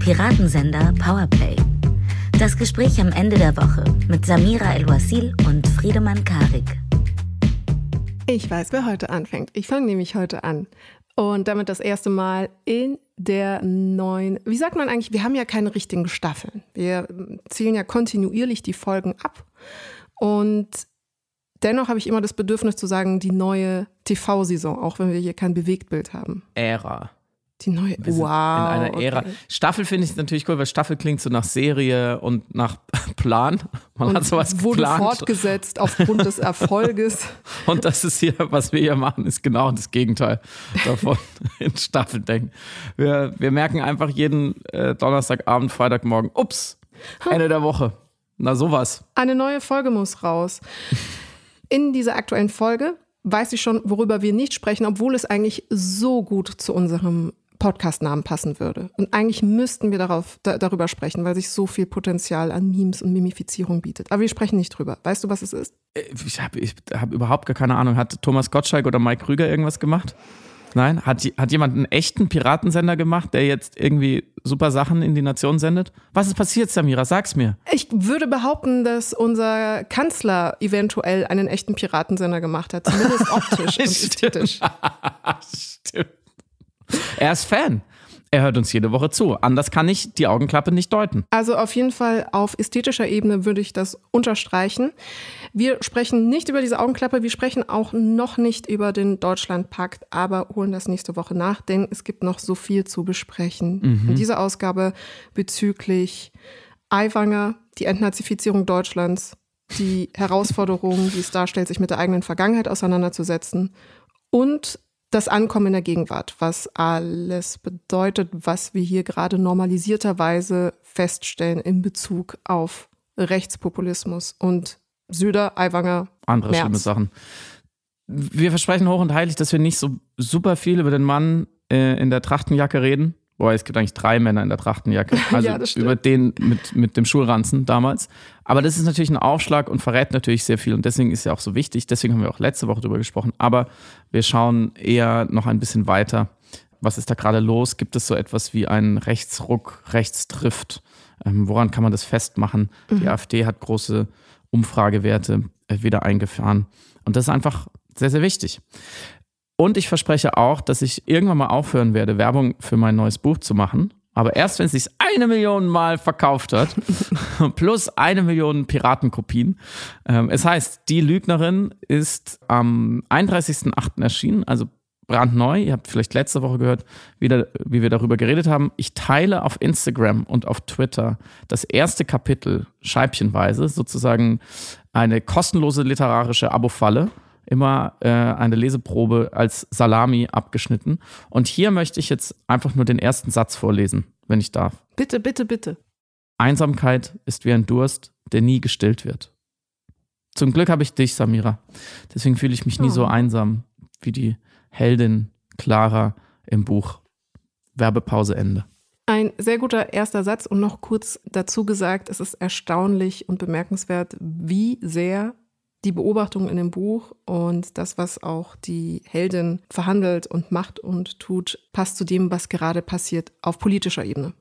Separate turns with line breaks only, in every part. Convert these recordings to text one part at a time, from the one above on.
Piratensender Powerplay. Das Gespräch am Ende der Woche mit Samira El-Wasil und Friedemann Karik.
Ich weiß, wer heute anfängt. Ich fange nämlich heute an. Und damit das erste Mal in der neuen, wie sagt man eigentlich, wir haben ja keine richtigen Staffeln. Wir zählen ja kontinuierlich die Folgen ab. Und dennoch habe ich immer das Bedürfnis zu sagen, die neue TV-Saison, auch wenn wir hier kein Bewegtbild haben.
Ära.
Die neue,
Wir
wow.
in einer Ära.
okay.
Staffel finde ich natürlich cool, weil Staffel klingt so nach Serie und nach Plan. Man
Und
hat sowas
wurde
geplant.
fortgesetzt aufgrund des Erfolges.
Und das ist hier, was wir hier machen, ist genau das Gegenteil davon in Staffel denken. Wir, wir merken einfach jeden äh, Donnerstagabend, Freitagmorgen, ups, Ende der Woche. Na sowas.
Eine neue Folge muss raus. In dieser aktuellen Folge weiß ich schon, worüber wir nicht sprechen, obwohl es eigentlich so gut zu unserem Podcast-Namen passen würde. Und eigentlich müssten wir darauf, da, darüber sprechen, weil sich so viel Potenzial an Memes und Mimifizierung bietet. Aber wir sprechen nicht drüber. Weißt du, was es ist?
Äh, Ich habe ich hab überhaupt gar keine Ahnung. Hat Thomas Gottschalk oder Mike Krüger irgendwas gemacht? Nein? Hat, hat jemand einen echten Piratensender gemacht, der jetzt irgendwie super Sachen in die Nation sendet? Was ist passiert, Samira? Sag's mir.
Ich würde behaupten, dass unser Kanzler eventuell einen echten Piratensender gemacht hat, zumindest optisch und ästhetisch.
Stimmt. Er ist Fan. Er hört uns jede Woche zu. Anders kann ich die Augenklappe nicht deuten.
Also auf jeden Fall auf ästhetischer Ebene würde ich das unterstreichen. Wir sprechen nicht über diese Augenklappe, wir sprechen auch noch nicht über den Deutschlandpakt, aber holen das nächste Woche nach, denn es gibt noch so viel zu besprechen. In dieser Ausgabe bezüglich Aiwanger, die Entnazifizierung Deutschlands, die Herausforderungen, die es darstellt, sich mit der eigenen Vergangenheit auseinanderzusetzen und das Ankommen in der Gegenwart, was alles bedeutet, was wir hier gerade normalisierterweise feststellen in Bezug auf Rechtspopulismus und Söder, Aiwanger,
Andere
Merz.
schlimme Sachen. Wir versprechen hoch und heilig, dass wir nicht so super viel über den Mann äh, in der Trachtenjacke reden. Boah, es gibt eigentlich drei Männer in der Trachtenjacke. Also
Ja,
über den mit, mit dem Schulranzen damals. Aber das ist natürlich ein Aufschlag und verrät natürlich sehr viel. Und deswegen ist ja auch so wichtig. Deswegen haben wir auch letzte Woche drüber gesprochen. Aber wir schauen eher noch ein bisschen weiter. Was ist da gerade los? Gibt es so etwas wie einen Rechtsruck, Rechtstrift? Ähm, woran kann man das festmachen? Die AfD hat große Umfragewerte äh, wieder eingefahren. Und das ist einfach sehr, sehr wichtig. Und ich verspreche auch, dass ich irgendwann mal aufhören werde, Werbung für mein neues Buch zu machen. Aber erst, wenn es sich eine Million Mal verkauft hat, plus eine Million Piratenkopien. Ähm, es heißt, Die Lügnerin ist am 31.08. erschienen, also brandneu. Ihr habt vielleicht letzte Woche gehört, wie wir darüber geredet haben. Ich teile auf Instagram und auf Twitter das erste Kapitel scheibchenweise, sozusagen eine kostenlose literarische Abo-Falle immer äh, eine Leseprobe als Salami abgeschnitten. Und hier möchte ich jetzt einfach nur den ersten Satz vorlesen, wenn ich darf.
bitte, bitte, bitte.
Einsamkeit ist wie ein Durst, der nie gestillt wird. Zum Glück habe ich dich, Samira. Deswegen fühle ich mich nie so
Oh.
einsam wie die Heldin Clara im Buch. Werbepause Ende.
Ein sehr guter erster Satz und noch kurz dazu gesagt, es ist erstaunlich und bemerkenswert, wie sehr die Beobachtung in dem Buch und das, was auch die Heldin verhandelt und macht und tut, passt zu dem, was gerade passiert auf politischer Ebene.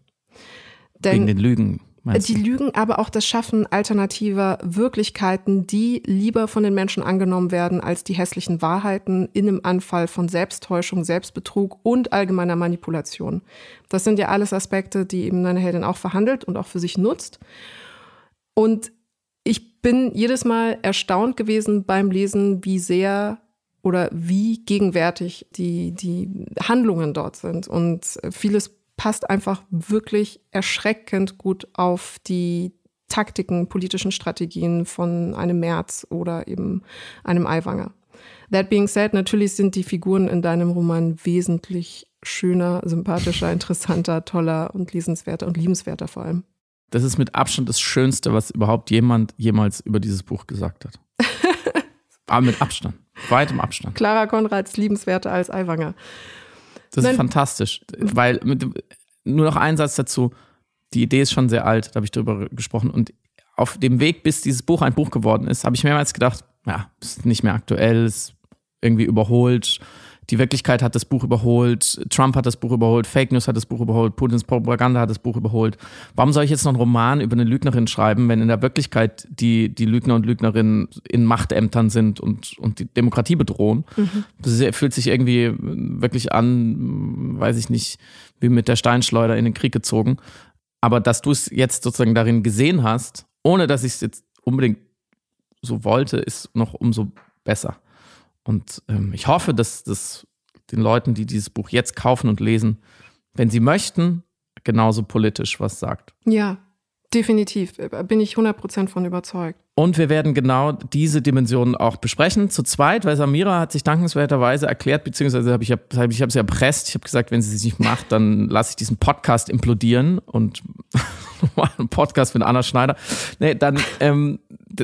Wegen
Denn
den Lügen. Meinst
die
du?
Lügen, aber auch das Schaffen alternativer Wirklichkeiten, die lieber von den Menschen angenommen werden als die hässlichen Wahrheiten in einem Anfall von Selbsttäuschung, Selbstbetrug und allgemeiner Manipulation. Das sind ja alles Aspekte, die eben eine Heldin auch verhandelt und auch für sich nutzt. Und bin jedes Mal erstaunt gewesen beim Lesen, wie sehr oder wie gegenwärtig die, die Handlungen dort sind. Und vieles passt einfach wirklich erschreckend gut auf die Taktiken, politischen Strategien von einem Merz oder eben einem Aiwanger. That being said, natürlich sind die Figuren in deinem Roman wesentlich schöner, sympathischer, interessanter, toller und lesenswerter und liebenswerter vor allem.
Das ist mit Abstand das Schönste, was überhaupt jemand jemals über dieses Buch gesagt hat. Aber mit Abstand. Weitem Abstand.
Clara Konrads liebenswerter als Aiwanger.
Das
Nein.
ist fantastisch. Weil, mit, nur noch ein Satz dazu. Die Idee ist schon sehr alt, da habe ich drüber gesprochen. Und auf dem Weg, bis dieses Buch ein Buch geworden ist, habe ich mehrmals gedacht, ja, ist nicht mehr aktuell, ist irgendwie überholt. Die Wirklichkeit hat das Buch überholt, Trump hat das Buch überholt, Fake News hat das Buch überholt, Putins Propaganda hat das Buch überholt. Warum soll ich jetzt noch einen Roman über eine Lügnerin schreiben, wenn in der Wirklichkeit die, die Lügner und Lügnerinnen in Machtämtern sind und, und die Demokratie bedrohen? Mhm. Das fühlt sich irgendwie wirklich an, weiß ich nicht, wie mit der Steinschleuder in den Krieg gezogen. Aber dass du es jetzt sozusagen darin gesehen hast, ohne dass ich es jetzt unbedingt so wollte, ist noch umso besser. Und ähm, ich hoffe, dass das den Leuten, die dieses Buch jetzt kaufen und lesen, wenn sie möchten, genauso politisch was sagt.
Ja, definitiv. Bin ich 100% von überzeugt.
Und wir werden genau diese Dimensionen auch besprechen, zu zweit, weil Samira hat sich dankenswerterweise erklärt, beziehungsweise habe ich, hab, ich habe sie erpresst. Ich habe gesagt, wenn sie es nicht macht, dann lasse ich diesen Podcast implodieren und einen Podcast mit Anna Schneider. Nee, dann, ähm,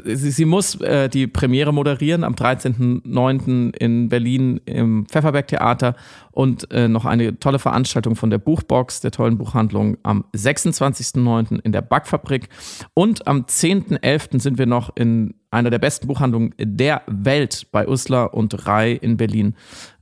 sie, sie muss äh, die Premiere moderieren am 13.09. in Berlin im Pfefferberg-Theater und äh, noch eine tolle Veranstaltung von der Buchbox, der tollen Buchhandlung, am 26.09. in der Backfabrik. Und am 10.11. sind wir noch noch in einer der besten Buchhandlungen der Welt bei Uslar und Rai in Berlin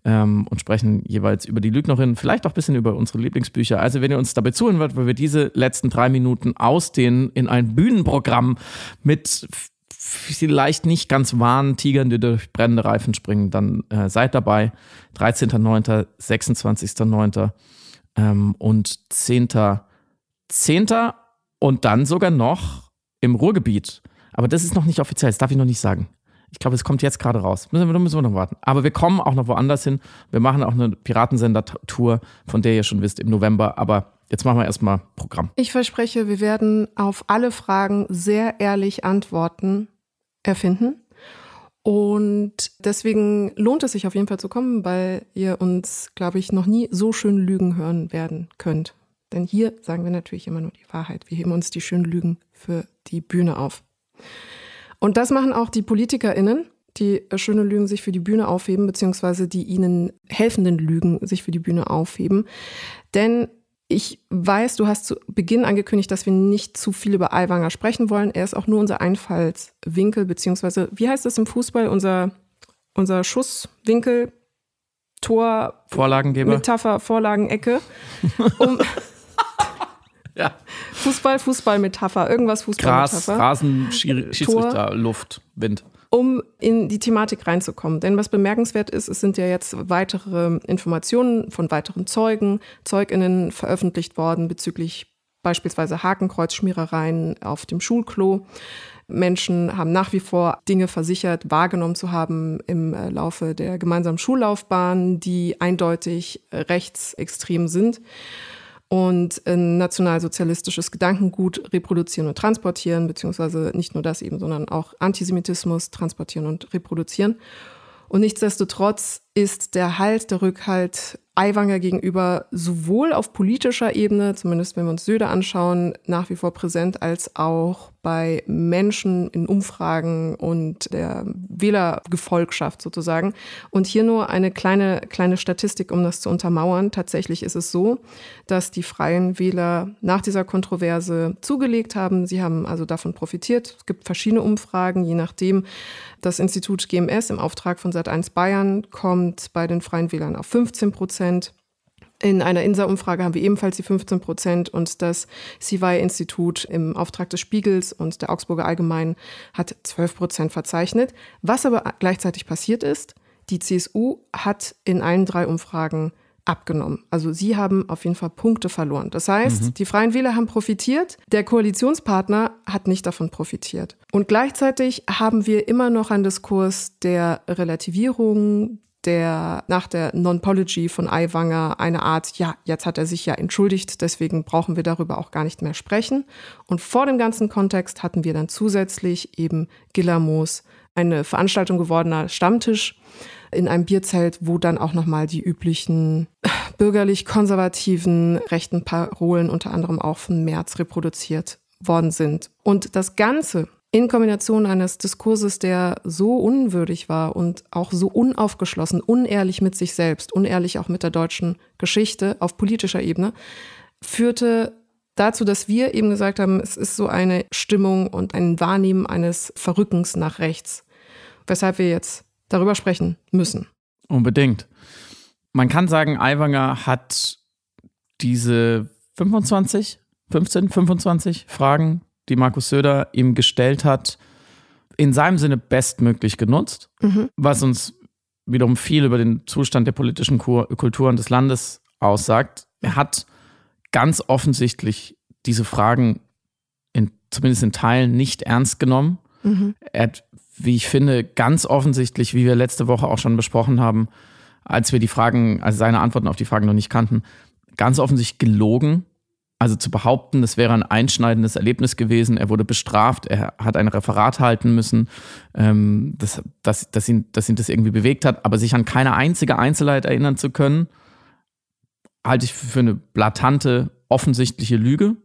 ähm, und sprechen jeweils über die Lügnerin, vielleicht auch ein bisschen über unsere Lieblingsbücher. Also wenn ihr uns dabei zuhören wollt, weil wir diese letzten drei Minuten ausdehnen in ein Bühnenprogramm mit vielleicht nicht ganz wahren Tigern, die durch brennende Reifen springen, dann äh, seid dabei. 13.09., 26.09. Ähm, und 10.10. 10. und dann sogar noch im Ruhrgebiet aber das ist noch nicht offiziell, das darf ich noch nicht sagen. Ich glaube, es kommt jetzt gerade raus. Müssen wir, müssen wir noch warten. Aber wir kommen auch noch woanders hin. Wir machen auch eine Piratensender-Tour, von der ihr schon wisst, im November. Aber jetzt machen wir erstmal Programm.
Ich verspreche, wir werden auf alle Fragen sehr ehrlich Antworten erfinden. Und deswegen lohnt es sich auf jeden Fall zu kommen, weil ihr uns, glaube ich, noch nie so schön Lügen hören werden könnt. Denn hier sagen wir natürlich immer nur die Wahrheit. Wir heben uns die schönen Lügen für die Bühne auf. Und das machen auch die PolitikerInnen, die schöne Lügen sich für die Bühne aufheben, beziehungsweise die ihnen helfenden Lügen sich für die Bühne aufheben. Denn ich weiß, du hast zu Beginn angekündigt, dass wir nicht zu viel über Aiwanger sprechen wollen. Er ist auch nur unser Einfallswinkel, beziehungsweise, wie heißt das im Fußball, unser, unser Schusswinkel, Tor,
Vorlagengeber.
Metapher, Vorlagenecke. Um,
ja.
Fußball, Fußballmetapher, irgendwas Fußballmetapher.
Gras, Rasen, Schiedsrichter, Luft, Wind.
Um in die Thematik reinzukommen. Denn was bemerkenswert ist, es sind ja jetzt weitere Informationen von weiteren Zeugen, ZeugInnen veröffentlicht worden bezüglich beispielsweise Hakenkreuzschmierereien auf dem Schulklo. Menschen haben nach wie vor Dinge versichert, wahrgenommen zu haben im äh, Laufe der gemeinsamen Schullaufbahn, die eindeutig rechtsextrem sind und ein nationalsozialistisches Gedankengut reproduzieren und transportieren, beziehungsweise nicht nur das eben, sondern auch Antisemitismus transportieren und reproduzieren. Und nichtsdestotrotz ist der Halt, der Rückhalt Aiwanger gegenüber sowohl auf politischer Ebene, zumindest wenn wir uns Söder anschauen, nach wie vor präsent, als auch bei Menschen in Umfragen und der Wählergefolgschaft sozusagen. Und hier nur eine kleine, kleine Statistik, um das zu untermauern. Tatsächlich ist es so, dass die Freien Wähler nach dieser Kontroverse zugelegt haben. Sie haben also davon profitiert. Es gibt verschiedene Umfragen, je nachdem. Das Institut GMS im Auftrag von Sat1 Bayern kommt bei den Freien Wählern auf 15 Prozent. In einer INSA-Umfrage haben wir ebenfalls die 15 Prozent und das CY-Institut im Auftrag des Spiegels und der Augsburger Allgemeinen hat 12 Prozent verzeichnet. Was aber gleichzeitig passiert ist, die CSU hat in allen drei Umfragen abgenommen. Also sie haben auf jeden Fall Punkte verloren. Das heißt, mhm. die Freien Wähler haben profitiert, der Koalitionspartner hat nicht davon profitiert. Und gleichzeitig haben wir immer noch einen Diskurs der Relativierung, der nach der Non-Pology von Aiwanger eine Art, ja, jetzt hat er sich ja entschuldigt, deswegen brauchen wir darüber auch gar nicht mehr sprechen. Und vor dem ganzen Kontext hatten wir dann zusätzlich eben Gillermoos, eine Veranstaltung gewordener Stammtisch in einem Bierzelt, wo dann auch nochmal die üblichen bürgerlich-konservativen rechten Parolen, unter anderem auch von März, reproduziert worden sind. Und das Ganze in Kombination eines Diskurses, der so unwürdig war und auch so unaufgeschlossen, unehrlich mit sich selbst, unehrlich auch mit der deutschen Geschichte auf politischer Ebene, führte dazu, dass wir eben gesagt haben, es ist so eine Stimmung und ein Wahrnehmen eines Verrückens nach rechts, weshalb wir jetzt darüber sprechen müssen.
Unbedingt. man kann sagen, Aiwanger hat diese 25, 15, 25 Fragen, die Markus Söder ihm gestellt hat, in seinem Sinne bestmöglich genutzt, mhm. was uns wiederum viel über den Zustand der politischen Kulturen des Landes aussagt. Er hat ganz offensichtlich diese Fragen in, zumindest in Teilen nicht ernst genommen. Mhm. Er hat, wie ich finde, ganz offensichtlich, wie wir letzte Woche auch schon besprochen haben, als wir die Fragen, also seine Antworten auf die Fragen noch nicht kannten, ganz offensichtlich gelogen. Also zu behaupten, das wäre ein einschneidendes Erlebnis gewesen. Er wurde bestraft, er hat ein Referat halten müssen, ähm, dass, dass, dass, ihn, dass ihn das irgendwie bewegt hat, aber sich an keine einzige Einzelheit erinnern zu können, halte ich für eine blatante, offensichtliche Lüge.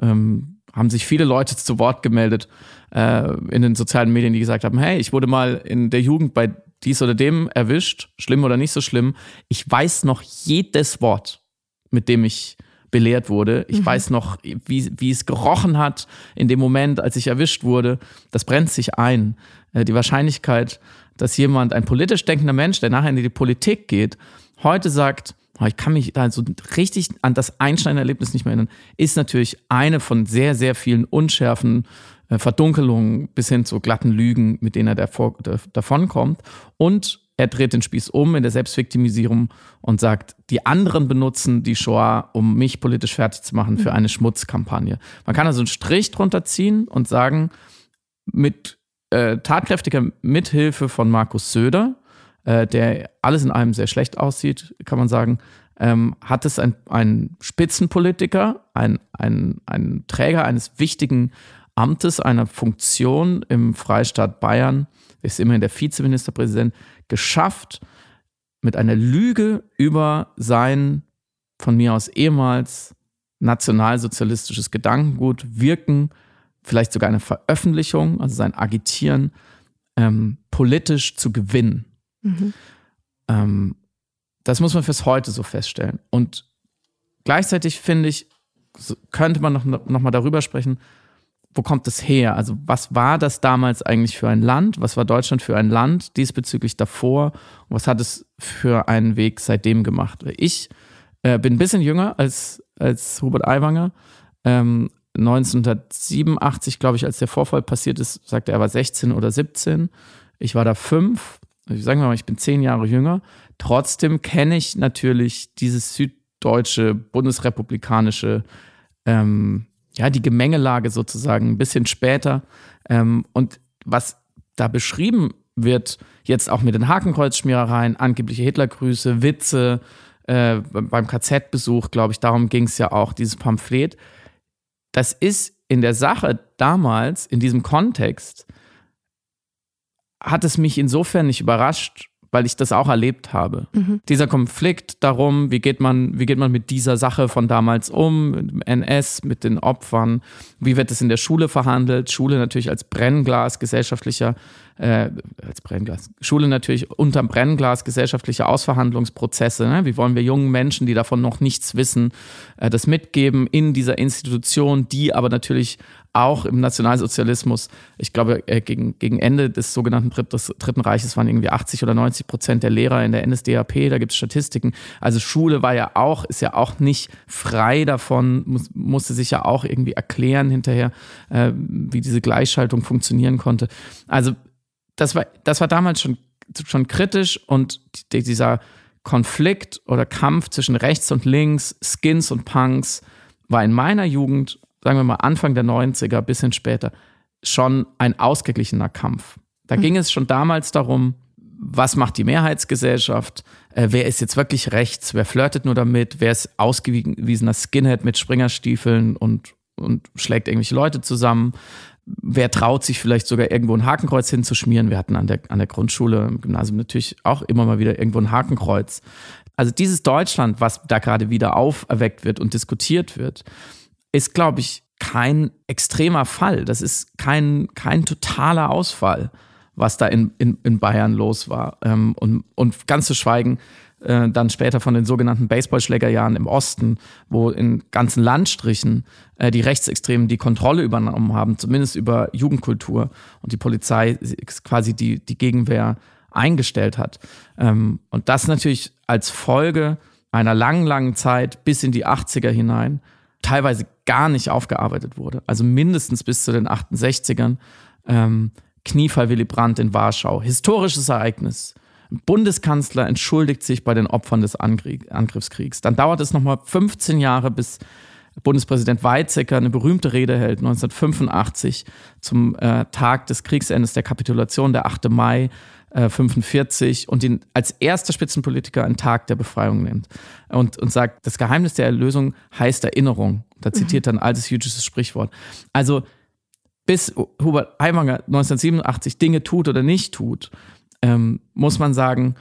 Ähm, haben sich viele Leute zu Wort gemeldet äh, in den sozialen Medien, die gesagt haben, hey, ich wurde mal in der Jugend bei dies oder dem erwischt, schlimm oder nicht so schlimm. Ich weiß noch jedes Wort, mit dem ich belehrt wurde. Ich mhm. weiß noch, wie, wie es gerochen hat in dem Moment, als ich erwischt wurde. Das brennt sich ein. Äh, die Wahrscheinlichkeit, dass jemand, ein politisch denkender Mensch, der nachher in die Politik geht, heute sagt, ich kann mich da so richtig an das einschneidende Erlebnis nicht mehr erinnern, ist natürlich eine von sehr, sehr vielen unschärfen äh, Verdunkelungen bis hin zu glatten Lügen, mit denen er davor, davonkommt. Und er dreht den Spieß um in der Selbstviktimisierung und sagt, die anderen benutzen die Shoah, um mich politisch fertig zu machen für mhm. eine Schmutzkampagne. Man kann also einen Strich drunter ziehen und sagen, mit äh, tatkräftiger Mithilfe von Markus Söder, äh, der alles in allem sehr schlecht aussieht, kann man sagen, ähm, hat es ein, ein Spitzenpolitiker, ein, ein, ein Träger eines wichtigen Amtes, einer Funktion im Freistaat Bayern, ist immerhin der Vizeministerpräsident, geschafft, mit einer Lüge über sein von mir aus ehemals nationalsozialistisches Gedankengut wirken, vielleicht sogar eine Veröffentlichung, also sein Agitieren, ähm, politisch zu gewinnen. Mhm. Ähm, das muss man fürs Heute so feststellen. Und gleichzeitig finde ich, könnte man noch, noch mal darüber sprechen, wo kommt es her? Also was war das damals eigentlich für ein Land? Was war Deutschland für ein Land diesbezüglich davor? Und was hat es für einen Weg seitdem gemacht? Ich äh, bin ein bisschen jünger als, als Hubert Aiwanger. Ähm, 1987, glaube ich, als der Vorfall passiert ist, sagte er, er war 16 oder 17. Ich war da fünf. Ich sage mal, ich bin zehn Jahre jünger. Trotzdem kenne ich natürlich dieses süddeutsche, bundesrepublikanische ähm, ja, die Gemengelage sozusagen ein bisschen später. Ähm, und was da beschrieben wird, jetzt auch mit den Hakenkreuzschmierereien, angebliche Hitlergrüße, Witze, äh, beim KZ-Besuch, glaube ich, darum ging es ja auch, dieses Pamphlet. Das ist in der Sache damals, in diesem Kontext, hat es mich insofern nicht überrascht, weil ich das auch erlebt habe. Mhm. Dieser Konflikt darum, wie geht man, wie geht man mit dieser Sache von damals um, mit dem NS, mit den Opfern, wie wird es in der Schule verhandelt? Schule natürlich als Brennglas gesellschaftlicher äh, als Brennglas, Schule natürlich unterm Brennglas gesellschaftliche Ausverhandlungsprozesse. Ne? Wie wollen wir jungen Menschen, die davon noch nichts wissen, äh, das mitgeben in dieser Institution, die aber natürlich auch im Nationalsozialismus, ich glaube, äh, gegen, gegen Ende des sogenannten des Dritten Reiches waren irgendwie 80 oder 90 Prozent der Lehrer in der NSDAP, da gibt es Statistiken. Also Schule war ja auch, ist ja auch nicht frei davon, muss, musste sich ja auch irgendwie erklären hinterher, äh, wie diese Gleichschaltung funktionieren konnte. Also das war, das war damals schon, schon kritisch und dieser Konflikt oder Kampf zwischen rechts und links, Skins und Punks, war in meiner Jugend, sagen wir mal Anfang der 90er, bisschen später, schon ein ausgeglichener Kampf. Da mhm. ging es schon damals darum, was macht die Mehrheitsgesellschaft? Äh, wer ist jetzt wirklich rechts? Wer flirtet nur damit? Wer ist ausgewiesener Skinhead mit Springerstiefeln und, und schlägt irgendwelche Leute zusammen? Wer traut sich vielleicht sogar irgendwo ein Hakenkreuz hinzuschmieren? Wir hatten an der, an der Grundschule, im Gymnasium natürlich auch immer mal wieder irgendwo ein Hakenkreuz. Also dieses Deutschland, was da gerade wieder auferweckt wird und diskutiert wird, ist, glaube ich, kein extremer Fall. Das ist kein, kein totaler Ausfall, was da in, in, in Bayern los war. Ähm, und, und ganz zu schweigen äh, dann später von den sogenannten Baseballschlägerjahren im Osten, wo in ganzen Landstrichen äh, die Rechtsextremen die Kontrolle übernommen haben, zumindest über Jugendkultur und die Polizei quasi die, die Gegenwehr eingestellt hat. Ähm, und das natürlich als Folge einer langen, langen Zeit bis in die 80er hinein teilweise gar nicht aufgearbeitet wurde. Also mindestens bis zu den 68ern. Ähm, Kniefall Willy Brandt in Warschau. Historisches Ereignis. Bundeskanzler entschuldigt sich bei den Opfern des Angriffskriegs. Dann dauert es nochmal 15 Jahre, bis Bundespräsident Weizsäcker eine berühmte Rede hält, 1985 zum äh, Tag des Kriegsendes, der Kapitulation, der 8. Mai äh, 45 und ihn als erster Spitzenpolitiker einen Tag der Befreiung nennt und, und sagt, das Geheimnis der Erlösung heißt Erinnerung. Da zitiert er ein altes jüdisches Sprichwort. Also bis Hubert Aiwanger 1987 Dinge tut oder nicht tut, ähm, muss man sagen,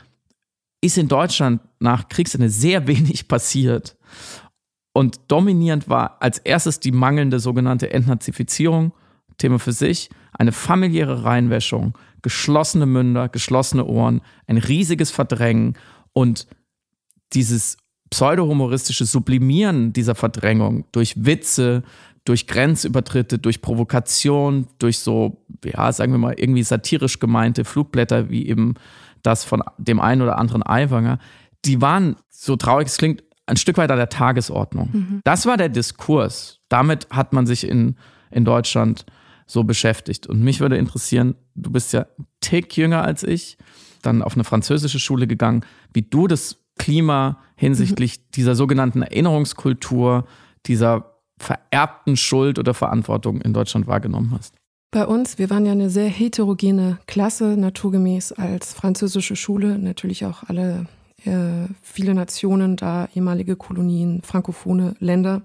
ist in Deutschland nach Kriegsende sehr wenig passiert. Und dominierend war als erstes die mangelnde sogenannte Entnazifizierung, Thema für sich, eine familiäre Reinwäschung, geschlossene Münder, geschlossene Ohren, ein riesiges Verdrängen und dieses pseudohumoristische Sublimieren dieser Verdrängung durch Witze, durch Grenzübertritte, durch Provokation, durch so, ja, sagen wir mal, irgendwie satirisch gemeinte Flugblätter wie eben das von dem einen oder anderen Aiwanger, die waren, so traurig es klingt, ein Stück weit an der Tagesordnung. Mhm. Das war der Diskurs. Damit hat man sich in, in Deutschland so beschäftigt. Und mich würde interessieren, du bist ja Tick jünger als ich, dann auf eine französische Schule gegangen, wie du das Klima hinsichtlich mhm. dieser sogenannten Erinnerungskultur, dieser vererbten Schuld oder Verantwortung in Deutschland wahrgenommen hast.
Bei uns, wir waren ja eine sehr heterogene Klasse, naturgemäß als französische Schule, natürlich auch alle, äh, viele Nationen da, ehemalige Kolonien, frankophone Länder.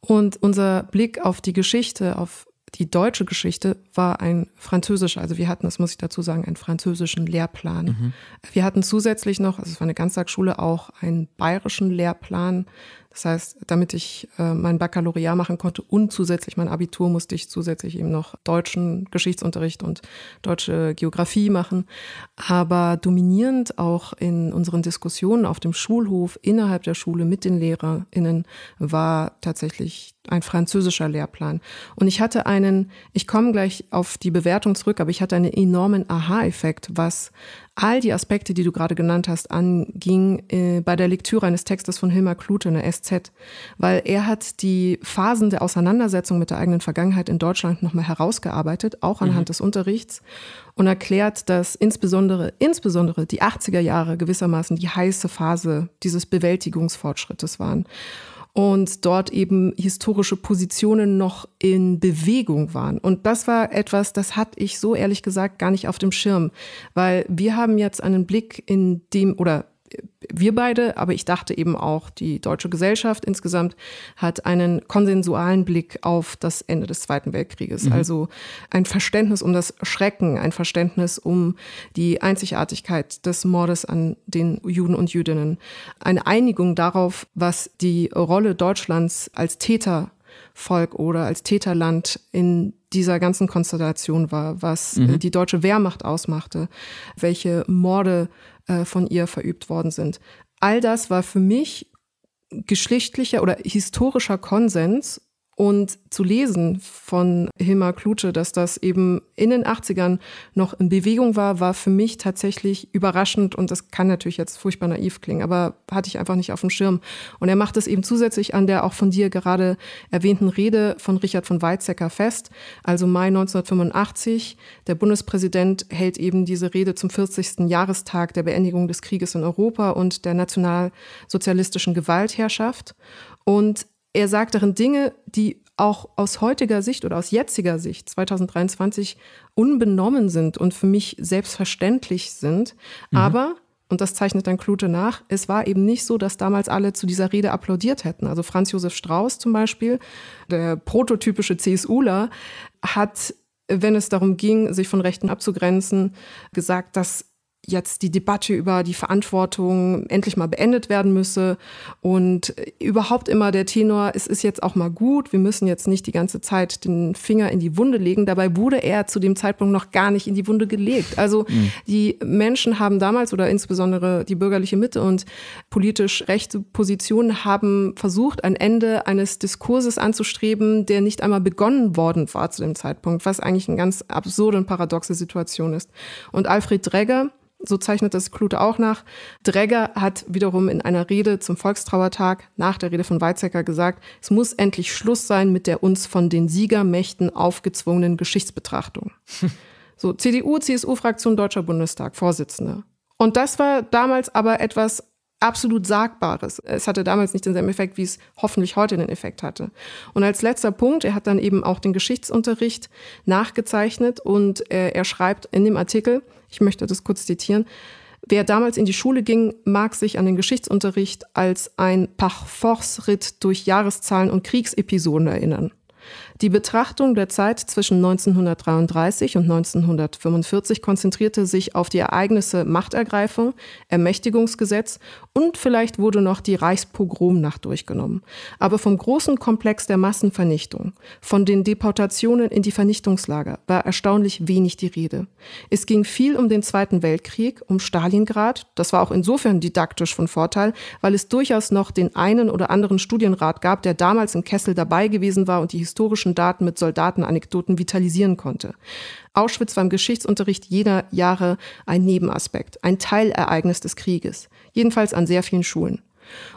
Und unser Blick auf die Geschichte, auf die deutsche Geschichte war ein französischer, also wir hatten, das muss ich dazu sagen, einen französischen Lehrplan. Mhm. Wir hatten zusätzlich noch, also es war eine Ganztagsschule, auch einen bayerischen Lehrplan. Das heißt, damit ich äh, mein Baccalaureat machen konnte und zusätzlich mein Abitur, musste ich zusätzlich eben noch deutschen Geschichtsunterricht und deutsche Geografie machen. Aber dominierend auch in unseren Diskussionen auf dem Schulhof, innerhalb der Schule mit den LehrerInnen, war tatsächlich ein französischer Lehrplan. Und ich hatte einen, ich komme gleich auf die Bewertung zurück, aber ich hatte einen enormen Aha-Effekt, was all die Aspekte, die du gerade genannt hast, anging äh, bei der Lektüre eines Textes von Hilmar Klute in der SZ, weil er hat die Phasen der Auseinandersetzung mit der eigenen Vergangenheit in Deutschland nochmal herausgearbeitet, auch anhand mhm. des Unterrichts und erklärt, dass insbesondere, insbesondere die 80er Jahre gewissermaßen die heiße Phase dieses Bewältigungsfortschrittes waren und dort eben historische Positionen noch in Bewegung waren. Und das war etwas, das hatte ich so ehrlich gesagt gar nicht auf dem Schirm, weil wir haben jetzt einen Blick in dem oder wir beide, aber ich dachte eben auch, die deutsche Gesellschaft insgesamt hat einen konsensualen Blick auf das Ende des Zweiten Weltkrieges. Mhm. Also ein Verständnis um das Schrecken, ein Verständnis um die Einzigartigkeit des Mordes an den Juden und Jüdinnen. Eine Einigung darauf, was die Rolle Deutschlands als Tätervolk oder als Täterland in dieser ganzen Konstellation war, was mhm. die deutsche Wehrmacht ausmachte, welche Morde äh, von ihr verübt worden sind. All das war für mich geschichtlicher oder historischer Konsens und zu lesen von Hilmar Klutsche, dass das eben in den 80ern noch in Bewegung war, war für mich tatsächlich überraschend und das kann natürlich jetzt furchtbar naiv klingen, aber hatte ich einfach nicht auf dem Schirm. Und er macht es eben zusätzlich an der auch von dir gerade erwähnten Rede von Richard von Weizsäcker fest. Also Mai 1985, der Bundespräsident hält eben diese Rede zum 40. Jahrestag der Beendigung des Krieges in Europa und der nationalsozialistischen Gewaltherrschaft. Und er sagt darin Dinge, die auch aus heutiger Sicht oder aus jetziger Sicht 2023 unbenommen sind und für mich selbstverständlich sind. Mhm. Aber, und das zeichnet dann Klute nach, es war eben nicht so, dass damals alle zu dieser Rede applaudiert hätten. Also Franz Josef Strauß zum Beispiel, der prototypische CSUler, hat wenn es darum ging, sich von Rechten abzugrenzen, gesagt, dass jetzt die Debatte über die Verantwortung endlich mal beendet werden müsse und überhaupt immer der Tenor, es ist jetzt auch mal gut, wir müssen jetzt nicht die ganze Zeit den Finger in die Wunde legen. Dabei wurde er zu dem Zeitpunkt noch gar nicht in die Wunde gelegt. Also mhm. die Menschen haben damals oder insbesondere die bürgerliche Mitte und politisch rechte Positionen haben versucht, ein Ende eines Diskurses anzustreben, der nicht einmal begonnen worden war zu dem Zeitpunkt, was eigentlich eine ganz absurde und paradoxe Situation ist. Und Alfred Dregger, So zeichnet das Klute auch nach. Dregger hat wiederum in einer Rede zum Volkstrauertag nach der Rede von Weizsäcker gesagt, es muss endlich Schluss sein mit der uns von den Siegermächten aufgezwungenen Geschichtsbetrachtung. so, CDU, CSU-Fraktion Deutscher Bundestag, Vorsitzende. Und das war damals aber etwas absolut Sagbares. Es hatte damals nicht denselben Effekt, wie es hoffentlich heute den Effekt hatte. Und als letzter Punkt, er hat dann eben auch den Geschichtsunterricht nachgezeichnet und er, er schreibt in dem Artikel, ich möchte das kurz zitieren, Wer damals in die Schule ging, mag sich an den Geschichtsunterricht als ein Pach-Force-Ritt durch Jahreszahlen und Kriegsepisoden erinnern. Die Betrachtung der Zeit zwischen 1933 und 1945 konzentrierte sich auf die Ereignisse Machtergreifung, Ermächtigungsgesetz und vielleicht wurde noch die Reichspogromnacht durchgenommen. Aber vom großen Komplex der Massenvernichtung, von den Deportationen in die Vernichtungslager war erstaunlich wenig die Rede. Es ging viel um den Zweiten Weltkrieg, um Stalingrad. Das war auch insofern didaktisch von Vorteil, weil es durchaus noch den einen oder anderen Studienrat gab, der damals im Kessel dabei gewesen war und die historischen Daten mit Soldatenanekdoten vitalisieren konnte. Auschwitz war im Geschichtsunterricht jeder Jahre ein Nebenaspekt, ein Teilereignis des Krieges, jedenfalls an sehr vielen Schulen.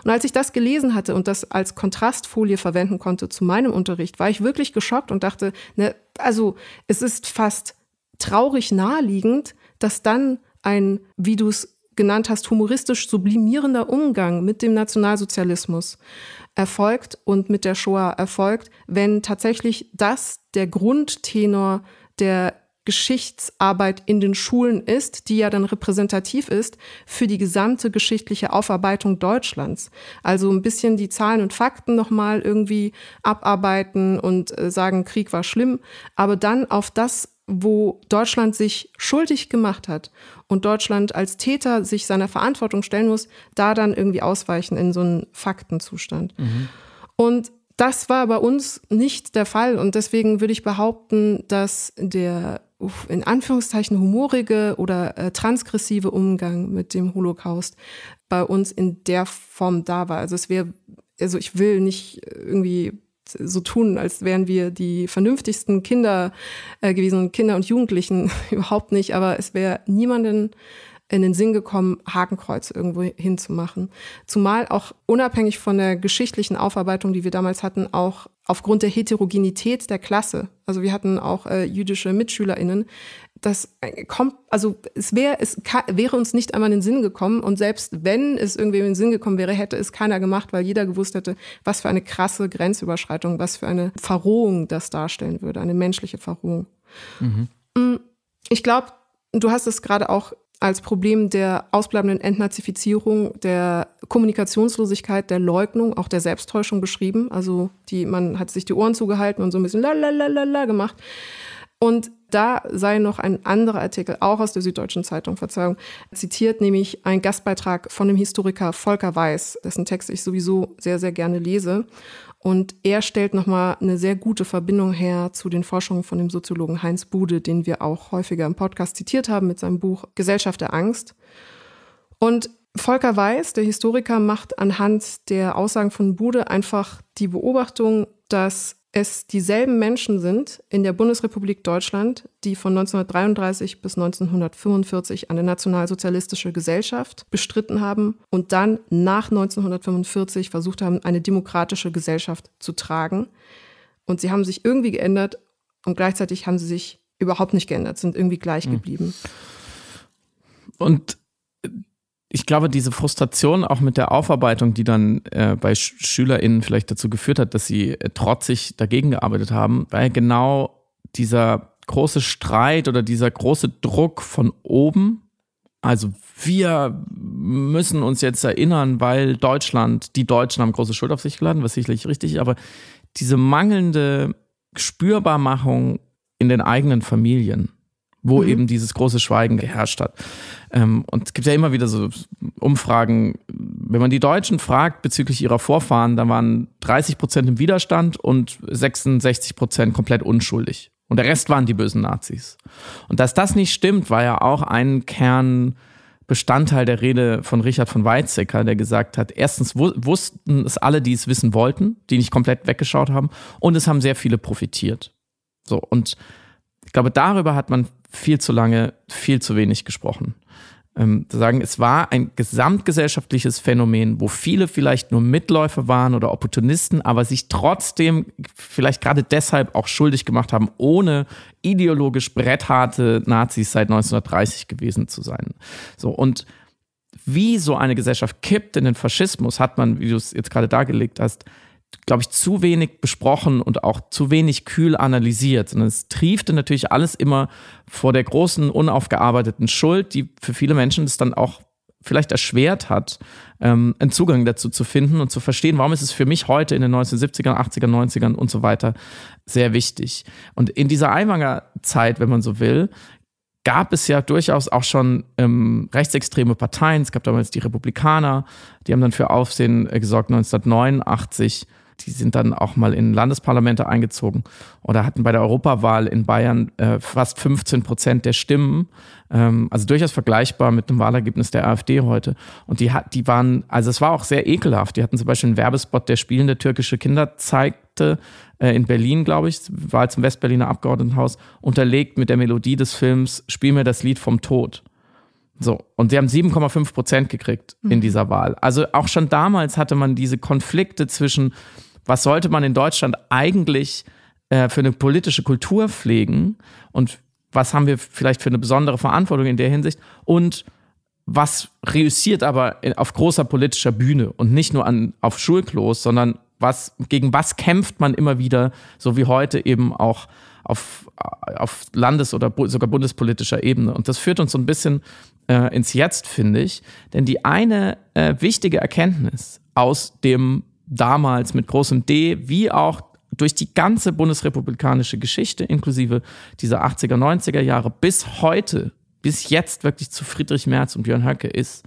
Und als ich das gelesen hatte und das als Kontrastfolie verwenden konnte zu meinem Unterricht, war ich wirklich geschockt und dachte, ne, also es ist fast traurig naheliegend, dass dann ein, wie du es genannt hast, humoristisch sublimierender Umgang mit dem Nationalsozialismus erfolgt und mit der Shoah erfolgt, wenn tatsächlich das der Grundtenor der Geschichtsarbeit in den Schulen ist, die ja dann repräsentativ ist für die gesamte geschichtliche Aufarbeitung Deutschlands. Also ein bisschen die Zahlen und Fakten nochmal irgendwie abarbeiten und äh, sagen, Krieg war schlimm, aber dann auf das wo Deutschland sich schuldig gemacht hat und Deutschland als Täter sich seiner Verantwortung stellen muss, da dann irgendwie ausweichen in so einen Faktenzustand. Mhm. Und das war bei uns nicht der Fall und deswegen würde ich behaupten, dass der in Anführungszeichen humorige oder äh, transgressive Umgang mit dem Holocaust bei uns in der Form da war. Also es wäre, also ich will nicht irgendwie so tun, als wären wir die vernünftigsten Kinder äh, gewesen, Kinder und Jugendlichen überhaupt nicht, aber es wäre niemanden in den Sinn gekommen, Hakenkreuz irgendwo hinzumachen. Zumal auch unabhängig von der geschichtlichen Aufarbeitung, die wir damals hatten, auch aufgrund der Heterogenität der Klasse. Also wir hatten auch äh, jüdische MitschülerInnen. Das äh, kommt, also es wäre, es wäre uns nicht einmal in den Sinn gekommen. Und selbst wenn es irgendwie in den Sinn gekommen wäre, hätte es keiner gemacht, weil jeder gewusst hätte, was für eine krasse Grenzüberschreitung, was für eine Verrohung das darstellen würde, eine menschliche Verrohung. Mhm. Mm, ich glaube, du hast es gerade auch als Problem der ausbleibenden Entnazifizierung, der Kommunikationslosigkeit, der Leugnung, auch der Selbsttäuschung beschrieben. Also die, man hat sich die Ohren zugehalten und so ein bisschen la la la la la gemacht. Und da sei noch ein anderer Artikel, auch aus der Süddeutschen Zeitung, Verzeihung, zitiert, nämlich ein Gastbeitrag von dem Historiker Volker Weiß, dessen Text ich sowieso sehr, sehr gerne lese. Und er stellt nochmal eine sehr gute Verbindung her zu den Forschungen von dem Soziologen Heinz Bude, den wir auch häufiger im Podcast zitiert haben mit seinem Buch Gesellschaft der Angst. Und Volker Weiß, der Historiker, macht anhand der Aussagen von Bude einfach die Beobachtung, dass es dieselben Menschen sind in der Bundesrepublik Deutschland, die von 1933 bis 1945 eine nationalsozialistische Gesellschaft bestritten haben und dann nach 1945 versucht haben, eine demokratische Gesellschaft zu tragen. Und sie haben sich irgendwie geändert und gleichzeitig haben sie sich überhaupt nicht geändert, sind irgendwie gleich hm. geblieben.
Und ich glaube, diese Frustration auch mit der Aufarbeitung, die dann äh, bei Sch SchülerInnen vielleicht dazu geführt hat, dass sie äh, trotzig dagegen gearbeitet haben, weil genau dieser große Streit oder dieser große Druck von oben, also wir müssen uns jetzt erinnern, weil Deutschland, die Deutschen haben große Schuld auf sich geladen, was sicherlich richtig aber diese mangelnde Spürbarmachung in den eigenen Familien, wo mhm. eben dieses große Schweigen geherrscht hat. Ähm, und es gibt ja immer wieder so Umfragen, wenn man die Deutschen fragt bezüglich ihrer Vorfahren, da waren 30 Prozent im Widerstand und 66 Prozent komplett unschuldig. Und der Rest waren die bösen Nazis. Und dass das nicht stimmt, war ja auch ein Kernbestandteil der Rede von Richard von Weizsäcker, der gesagt hat, erstens wussten es alle, die es wissen wollten, die nicht komplett weggeschaut haben, und es haben sehr viele profitiert. So, und ich glaube, darüber hat man viel zu lange, viel zu wenig gesprochen. ähm, sagen, es war ein gesamtgesellschaftliches Phänomen, wo viele vielleicht nur Mitläufer waren oder Opportunisten, aber sich trotzdem vielleicht gerade deshalb auch schuldig gemacht haben, ohne ideologisch brettharte Nazis seit 1930 gewesen zu sein. So und wie so eine Gesellschaft kippt in den Faschismus, hat man, wie du es jetzt gerade dargelegt hast, glaube ich, zu wenig besprochen und auch zu wenig kühl analysiert, sondern es triefte natürlich alles immer vor der großen, unaufgearbeiteten Schuld, die für viele Menschen es dann auch vielleicht erschwert hat, ähm, einen Zugang dazu zu finden und zu verstehen, warum ist es für mich heute in den 1970ern, 80ern, 90ern und so weiter sehr wichtig. Und in dieser Aiwanger Zeit, wenn man so will, gab es ja durchaus auch schon ähm, rechtsextreme Parteien. Es gab damals die Republikaner, die haben dann für Aufsehen äh, gesorgt 1989 die sind dann auch mal in Landesparlamente eingezogen oder hatten bei der Europawahl in Bayern äh, fast 15 Prozent der Stimmen. Ähm, also durchaus vergleichbar mit dem Wahlergebnis der AfD heute. Und die, hat, die waren, also es war auch sehr ekelhaft. Die hatten zum Beispiel einen Werbespot, der spielende türkische Kinder zeigte, äh, in Berlin, glaube ich, war zum Westberliner Abgeordnetenhaus, unterlegt mit der Melodie des Films Spiel mir das Lied vom Tod. So, und sie haben 7,5 Prozent gekriegt in mhm. dieser Wahl. Also auch schon damals hatte man diese Konflikte zwischen was sollte man in Deutschland eigentlich äh, für eine politische Kultur pflegen und was haben wir vielleicht für eine besondere Verantwortung in der Hinsicht und was reüssiert aber auf großer politischer Bühne und nicht nur an, auf Schulklos, sondern was, gegen was kämpft man immer wieder, so wie heute eben auch auf, auf Landes- oder sogar bundespolitischer Ebene. Und das führt uns so ein bisschen äh, ins Jetzt, finde ich. Denn die eine äh, wichtige Erkenntnis aus dem damals mit großem D, wie auch durch die ganze bundesrepublikanische Geschichte, inklusive dieser 80er, 90er Jahre, bis heute, bis jetzt wirklich zu Friedrich Merz und Björn Höcke ist,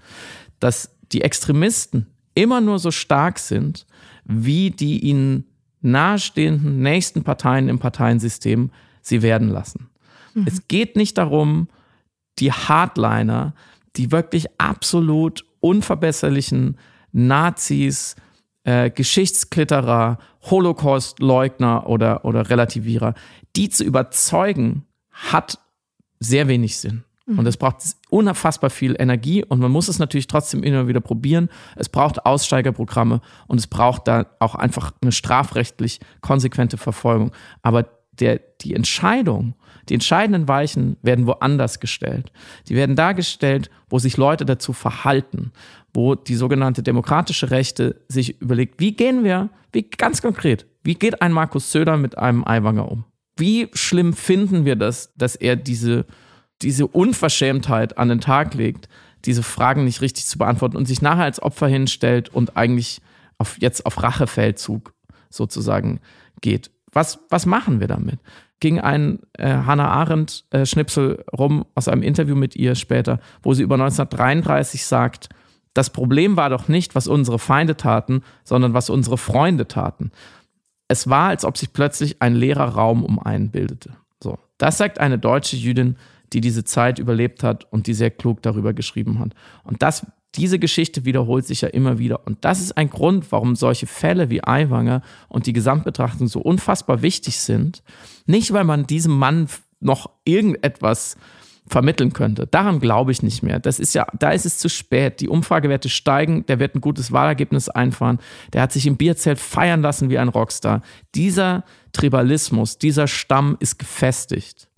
dass die Extremisten immer nur so stark sind, wie die ihnen nahestehenden nächsten Parteien im Parteiensystem sie werden lassen. Mhm. Es geht nicht darum, die Hardliner, die wirklich absolut unverbesserlichen Nazis, äh, Geschichtsklitterer, Holocaust-Leugner oder, oder Relativierer, die zu überzeugen, hat sehr wenig Sinn. Mhm. Und es braucht unfassbar viel Energie und man muss es natürlich trotzdem immer wieder probieren. Es braucht Aussteigerprogramme und es braucht da auch einfach eine strafrechtlich konsequente Verfolgung. Aber der, die Entscheidung, die entscheidenden Weichen werden woanders gestellt. Die werden dargestellt, wo sich Leute dazu verhalten, wo die sogenannte demokratische Rechte sich überlegt, wie gehen wir, wie ganz konkret, wie geht ein Markus Söder mit einem Aiwanger um? Wie schlimm finden wir das, dass er diese, diese Unverschämtheit an den Tag legt, diese Fragen nicht richtig zu beantworten und sich nachher als Opfer hinstellt und eigentlich auf, jetzt auf Rachefeldzug sozusagen geht? Was, was machen wir damit? Ging ein äh, Hannah Arendt-Schnipsel äh, rum aus einem Interview mit ihr später, wo sie über 1933 sagt, das Problem war doch nicht, was unsere Feinde taten, sondern was unsere Freunde taten. Es war, als ob sich plötzlich ein leerer Raum um einen bildete. So, das sagt eine deutsche Jüdin, die diese Zeit überlebt hat und die sehr klug darüber geschrieben hat. Und das diese Geschichte wiederholt sich ja immer wieder. Und das ist ein Grund, warum solche Fälle wie Aiwanger und die Gesamtbetrachtung so unfassbar wichtig sind. Nicht, weil man diesem Mann noch irgendetwas vermitteln könnte. Daran glaube ich nicht mehr. Das ist ja, da ist es zu spät. Die Umfragewerte steigen, der wird ein gutes Wahlergebnis einfahren. Der hat sich im Bierzelt feiern lassen wie ein Rockstar. Dieser Tribalismus, dieser Stamm ist gefestigt.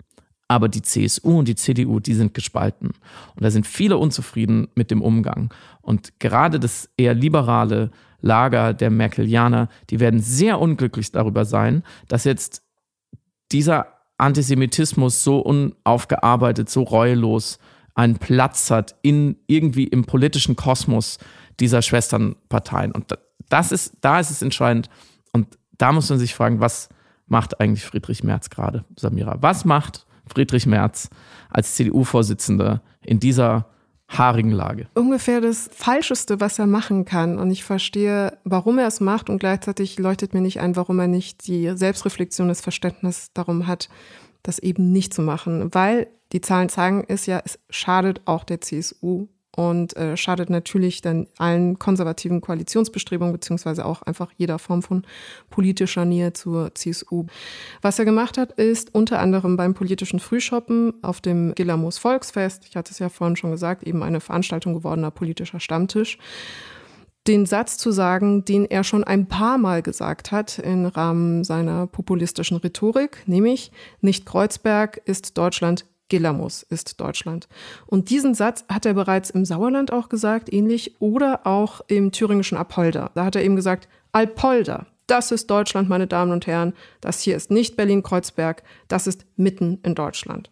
Aber die CSU und die CDU, die sind gespalten. Und da sind viele unzufrieden mit dem Umgang. Und gerade das eher liberale Lager der Merkelianer, die werden sehr unglücklich darüber sein, dass jetzt dieser Antisemitismus so unaufgearbeitet, so reuelos einen Platz hat in irgendwie im politischen Kosmos dieser Schwesternparteien. Und das ist, da ist es entscheidend. Und da muss man sich fragen, was macht eigentlich Friedrich Merz gerade, Samira? Was macht Friedrich Merz als CDU-Vorsitzender in dieser haarigen Lage.
Ungefähr das Falscheste, was er machen kann. Und ich verstehe, warum er es macht und gleichzeitig leuchtet mir nicht ein, warum er nicht die Selbstreflexion, das Verständnis darum hat, das eben nicht zu machen. Weil die Zahlen zeigen es ja, es schadet auch der CSU und äh, schadet natürlich dann allen konservativen Koalitionsbestrebungen beziehungsweise auch einfach jeder Form von politischer Nähe zur CSU. Was er gemacht hat, ist unter anderem beim politischen Frühshoppen auf dem Gillamos Volksfest, ich hatte es ja vorhin schon gesagt, eben eine Veranstaltung gewordener politischer Stammtisch, den Satz zu sagen, den er schon ein paar Mal gesagt hat im Rahmen seiner populistischen Rhetorik, nämlich nicht Kreuzberg ist Deutschland, Gillermus ist Deutschland. Und diesen Satz hat er bereits im Sauerland auch gesagt, ähnlich, oder auch im thüringischen Apolda. Da hat er eben gesagt, Alpolder, das ist Deutschland, meine Damen und Herren. Das hier ist nicht Berlin-Kreuzberg, das ist mitten in Deutschland.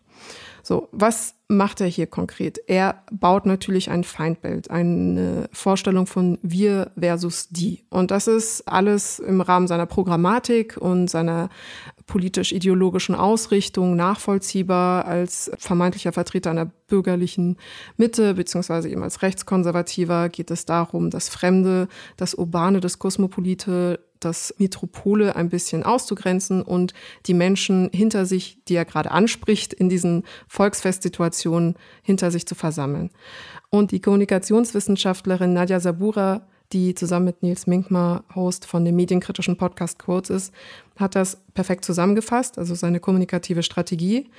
So, was macht er hier konkret? Er baut natürlich ein Feindbild, eine Vorstellung von wir versus die. Und das ist alles im Rahmen seiner Programmatik und seiner politisch-ideologischen Ausrichtung nachvollziehbar als vermeintlicher Vertreter einer bürgerlichen Mitte, beziehungsweise eben als Rechtskonservativer geht es darum, das Fremde, das Urbane, das Kosmopolite das Metropole ein bisschen auszugrenzen und die Menschen hinter sich, die er gerade anspricht, in diesen Volksfestsituationen hinter sich zu versammeln. Und die Kommunikationswissenschaftlerin Nadja Sabura, die zusammen mit Nils Minkmar Host von dem medienkritischen Podcast Quotes ist, hat das perfekt zusammengefasst, also seine kommunikative Strategie.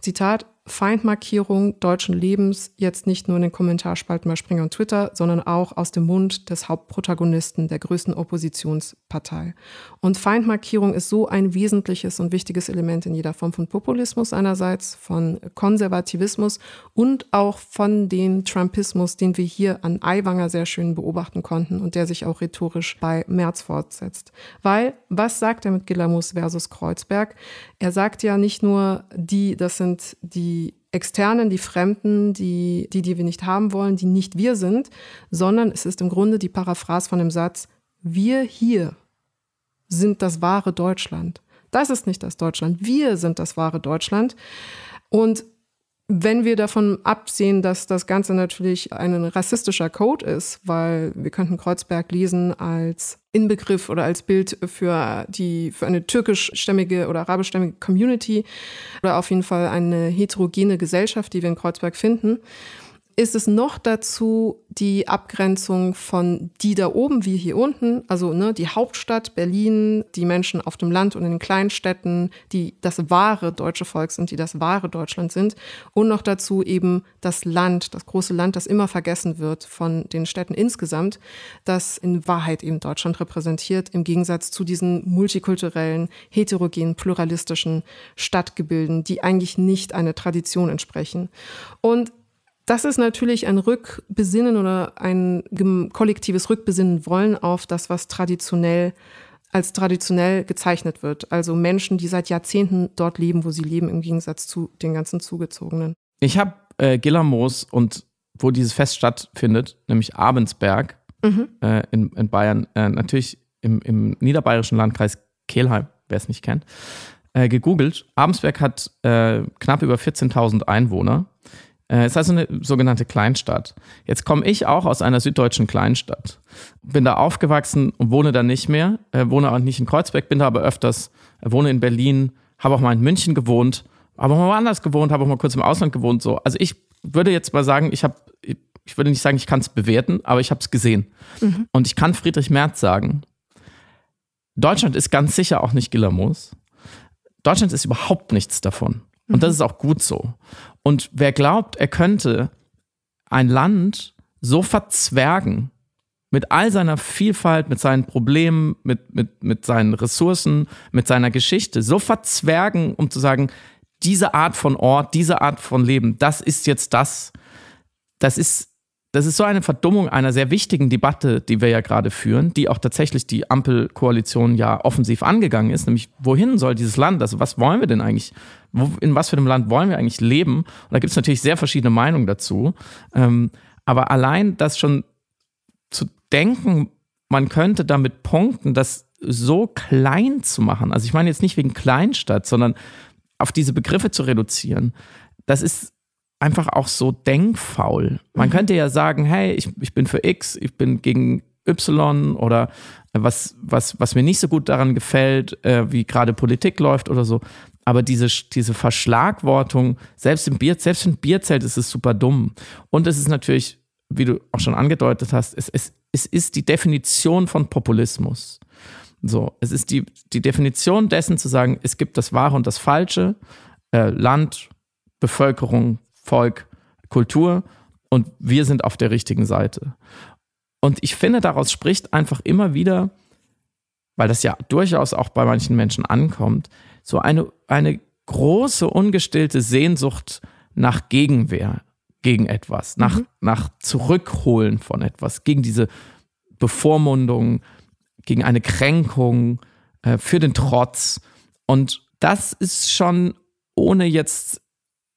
Zitat, Feindmarkierung deutschen Lebens jetzt nicht nur in den Kommentarspalten bei Springer und Twitter, sondern auch aus dem Mund des Hauptprotagonisten der größten Oppositionspartei. Und Feindmarkierung ist so ein wesentliches und wichtiges Element in jeder Form von Populismus einerseits, von Konservativismus und auch von dem Trumpismus, den wir hier an Aiwanger sehr schön beobachten konnten und der sich auch rhetorisch bei Merz fortsetzt. Weil, was sagt er mit Gillamus versus Kreuzberg? Er sagt ja nicht nur, die, das sind die die Externen, die Fremden, die, die, die wir nicht haben wollen, die nicht wir sind, sondern es ist im Grunde die Paraphrase von dem Satz, wir hier sind das wahre Deutschland. Das ist nicht das Deutschland, wir sind das wahre Deutschland. Und wenn wir davon absehen, dass das Ganze natürlich ein rassistischer Code ist, weil wir könnten Kreuzberg lesen als Inbegriff oder als Bild für die für eine türkischstämmige oder arabischstämmige Community oder auf jeden Fall eine heterogene Gesellschaft, die wir in Kreuzberg finden, ist es noch dazu die Abgrenzung von die da oben wie hier unten, also ne, die Hauptstadt Berlin, die Menschen auf dem Land und in den kleinen Städten, die das wahre deutsche Volk sind, die das wahre Deutschland sind, und noch dazu eben das Land, das große Land, das immer vergessen wird von den Städten insgesamt, das in Wahrheit eben Deutschland repräsentiert, im Gegensatz zu diesen multikulturellen, heterogenen, pluralistischen Stadtgebilden, die eigentlich nicht einer Tradition entsprechen. Und das ist natürlich ein Rückbesinnen oder ein kollektives Rückbesinnen wollen auf das, was traditionell als traditionell gezeichnet wird. Also Menschen, die seit Jahrzehnten dort leben, wo sie leben, im Gegensatz zu den ganzen Zugezogenen.
Ich habe äh, Gillermoos und wo dieses Fest stattfindet, nämlich Abensberg mhm. äh, in, in, Bayern, äh, natürlich im, im, niederbayerischen Landkreis Kelheim, wer es nicht kennt, äh, gegoogelt. Abensberg hat äh, knapp über 14.000 Einwohner es ist also eine sogenannte Kleinstadt. Jetzt komme ich auch aus einer süddeutschen Kleinstadt. Bin da aufgewachsen und wohne da nicht mehr. Äh, wohne auch nicht in Kreuzberg, bin da aber öfters, äh, wohne in Berlin, habe auch mal in München gewohnt, aber auch mal woanders gewohnt, habe auch mal kurz im Ausland gewohnt. So. Also ich würde jetzt mal sagen, ich habe, ich würde nicht sagen, ich kann es bewerten, aber ich habe es gesehen. Mhm. Und ich kann Friedrich Merz sagen, Deutschland ist ganz sicher auch nicht Gillermoos. Deutschland ist überhaupt nichts davon. Und das mhm. ist auch gut so. Und wer glaubt, er könnte ein Land so verzwergen, mit all seiner Vielfalt, mit seinen Problemen, mit, mit, mit seinen Ressourcen, mit seiner Geschichte, so verzwergen, um zu sagen, diese Art von Ort, diese Art von Leben, das ist jetzt das, das ist das ist so eine Verdummung einer sehr wichtigen Debatte, die wir ja gerade führen, die auch tatsächlich die Ampelkoalition ja offensiv angegangen ist, nämlich wohin soll dieses Land, also was wollen wir denn eigentlich, in was für einem Land wollen wir eigentlich leben? Und da gibt es natürlich sehr verschiedene Meinungen dazu. Ähm, aber allein das schon zu denken, man könnte damit punkten, das so klein zu machen, also ich meine jetzt nicht wegen Kleinstadt, sondern auf diese Begriffe zu reduzieren, das ist einfach auch so denkfaul. Man mhm. könnte ja sagen, hey, ich, ich bin für X, ich bin gegen Y oder was, was, was mir nicht so gut daran gefällt, äh, wie gerade Politik läuft oder so. Aber diese, diese Verschlagwortung, selbst im Bier, selbst im Bierzelt ist es super dumm. Und es ist natürlich wie du auch schon angedeutet hast, es, es, es ist die Definition von Populismus. So, es ist die, die Definition dessen zu sagen, es gibt das Wahre und das Falsche, äh, Land, Bevölkerung, Volk, Kultur und wir sind auf der richtigen Seite. Und ich finde, daraus spricht einfach immer wieder, weil das ja durchaus auch bei manchen Menschen ankommt, so eine, eine große, ungestillte Sehnsucht nach Gegenwehr gegen etwas, nach, mhm. nach Zurückholen von etwas, gegen diese Bevormundung, gegen eine Kränkung, äh, für den Trotz. Und das ist schon, ohne jetzt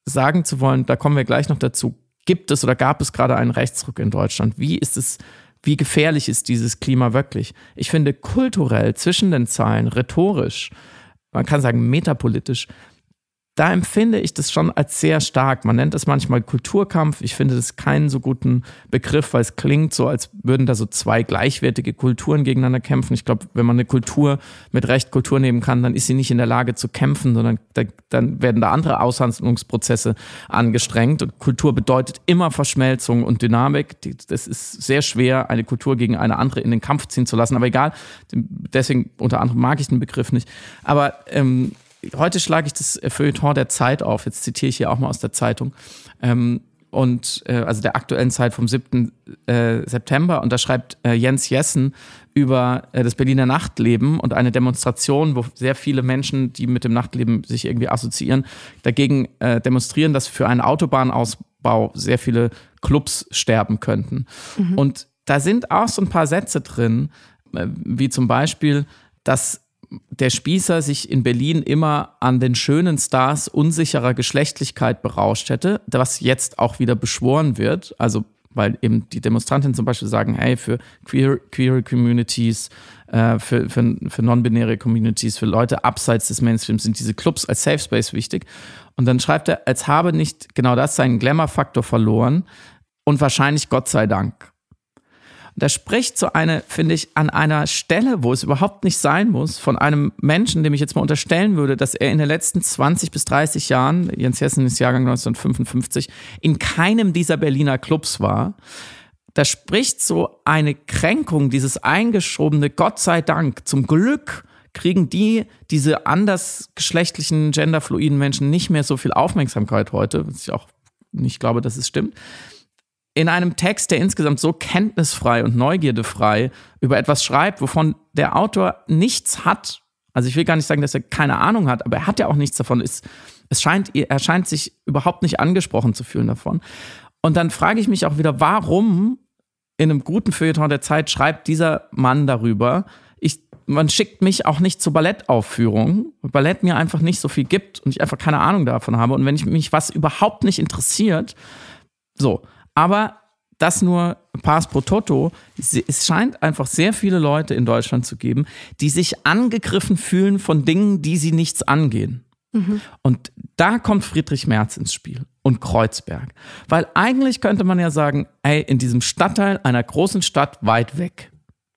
sagen zu wollen, da kommen wir gleich noch dazu, gibt es oder gab es gerade einen Rechtsruck in Deutschland? Wie ist es, wie gefährlich ist dieses Klima wirklich? Ich finde kulturell zwischen den Zeilen, rhetorisch, man kann sagen metapolitisch, da empfinde ich das schon als sehr stark. Man nennt es manchmal Kulturkampf. Ich finde das keinen so guten Begriff, weil es klingt so, als würden da so zwei gleichwertige Kulturen gegeneinander kämpfen. Ich glaube, wenn man eine Kultur mit Recht Kultur nehmen kann, dann ist sie nicht in der Lage zu kämpfen, sondern da, dann werden da andere Aushandlungsprozesse angestrengt. Und Kultur bedeutet immer Verschmelzung und Dynamik. Das ist sehr schwer, eine Kultur gegen eine andere in den Kampf ziehen zu lassen. Aber egal, deswegen unter anderem mag ich den Begriff nicht. Aber ähm, heute schlage ich das Feuilleton der Zeit auf. Jetzt zitiere ich hier auch mal aus der Zeitung. Ähm, und äh, also der aktuellen Zeit vom 7. Äh, September. Und da schreibt äh, Jens Jessen über äh, das Berliner Nachtleben und eine Demonstration, wo sehr viele Menschen, die mit dem Nachtleben sich irgendwie assoziieren, dagegen äh, demonstrieren, dass für einen Autobahnausbau sehr viele Clubs sterben könnten. Mhm. Und da sind auch so ein paar Sätze drin, äh, wie zum Beispiel, dass der Spießer sich in Berlin immer an den schönen Stars unsicherer Geschlechtlichkeit berauscht hätte, was jetzt auch wieder beschworen wird. Also weil eben die Demonstrantinnen zum Beispiel sagen, hey, für queer, queer Communities, äh, für, für, für non-binäre Communities, für Leute abseits des Mainstreams sind diese Clubs als Safe Space wichtig. Und dann schreibt er, als habe nicht genau das seinen Glamour-Faktor verloren und wahrscheinlich Gott sei Dank. Das spricht so eine, finde ich, an einer Stelle, wo es überhaupt nicht sein muss, von einem Menschen, dem ich jetzt mal unterstellen würde, dass er in den letzten 20 bis 30 Jahren, Jens Jessen ist Jahrgang 1955, in keinem dieser Berliner Clubs war. Da spricht so eine Kränkung, dieses eingeschobene Gott sei Dank, zum Glück kriegen die, diese andersgeschlechtlichen, genderfluiden Menschen nicht mehr so viel Aufmerksamkeit heute, was ich auch nicht glaube, dass es stimmt in einem Text, der insgesamt so kenntnisfrei und neugierdefrei über etwas schreibt, wovon der Autor nichts hat. Also ich will gar nicht sagen, dass er keine Ahnung hat, aber er hat ja auch nichts davon. Es, es scheint, er scheint sich überhaupt nicht angesprochen zu fühlen davon. Und dann frage ich mich auch wieder, warum in einem guten Feuilleton der Zeit schreibt dieser Mann darüber, ich, man schickt mich auch nicht zur Ballettaufführung, weil Ballett mir einfach nicht so viel gibt und ich einfach keine Ahnung davon habe. Und wenn ich mich was überhaupt nicht interessiert, so, aber das nur Pass pro Toto. Es scheint einfach sehr viele Leute in Deutschland zu geben, die sich angegriffen fühlen von Dingen, die sie nichts angehen. Mhm. Und da kommt Friedrich Merz ins Spiel und Kreuzberg. Weil eigentlich könnte man ja sagen, ey, in diesem Stadtteil einer großen Stadt weit weg,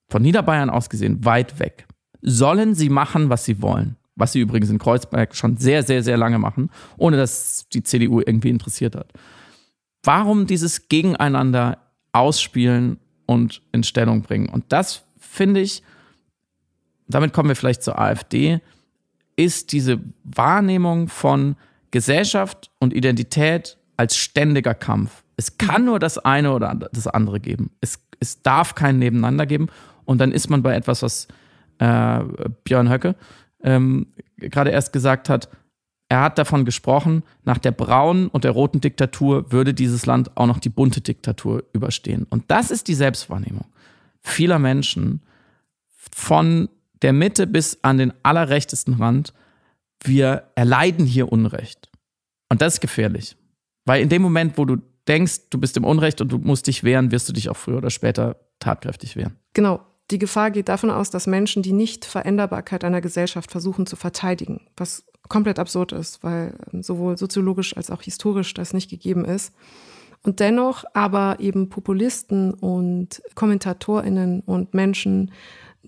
von Niederbayern aus gesehen, weit weg, sollen sie machen, was sie wollen. Was sie übrigens in Kreuzberg schon sehr, sehr, sehr lange machen, ohne dass die CDU irgendwie interessiert hat. Warum dieses Gegeneinander ausspielen und in Stellung bringen? Und das finde ich, damit kommen wir vielleicht zur AfD, ist diese Wahrnehmung von Gesellschaft und Identität als ständiger Kampf. Es kann nur das eine oder das andere geben. Es, es darf kein Nebeneinander geben. Und dann ist man bei etwas, was äh, Björn Höcke ähm, gerade erst gesagt hat, er hat davon gesprochen, nach der braunen und der roten Diktatur würde dieses Land auch noch die bunte Diktatur überstehen. Und das ist die Selbstwahrnehmung vieler Menschen von der Mitte bis an den allerrechtesten Rand. Wir erleiden hier Unrecht. Und das ist gefährlich. Weil in dem Moment, wo du denkst, du bist im Unrecht und du musst dich wehren, wirst du dich auch früher oder später tatkräftig wehren.
Genau. Die Gefahr geht davon aus, dass Menschen die Nichtveränderbarkeit einer Gesellschaft versuchen zu verteidigen, was komplett absurd ist, weil ähm, sowohl soziologisch als auch historisch das nicht gegeben ist. Und dennoch aber eben Populisten und Kommentatorinnen und Menschen,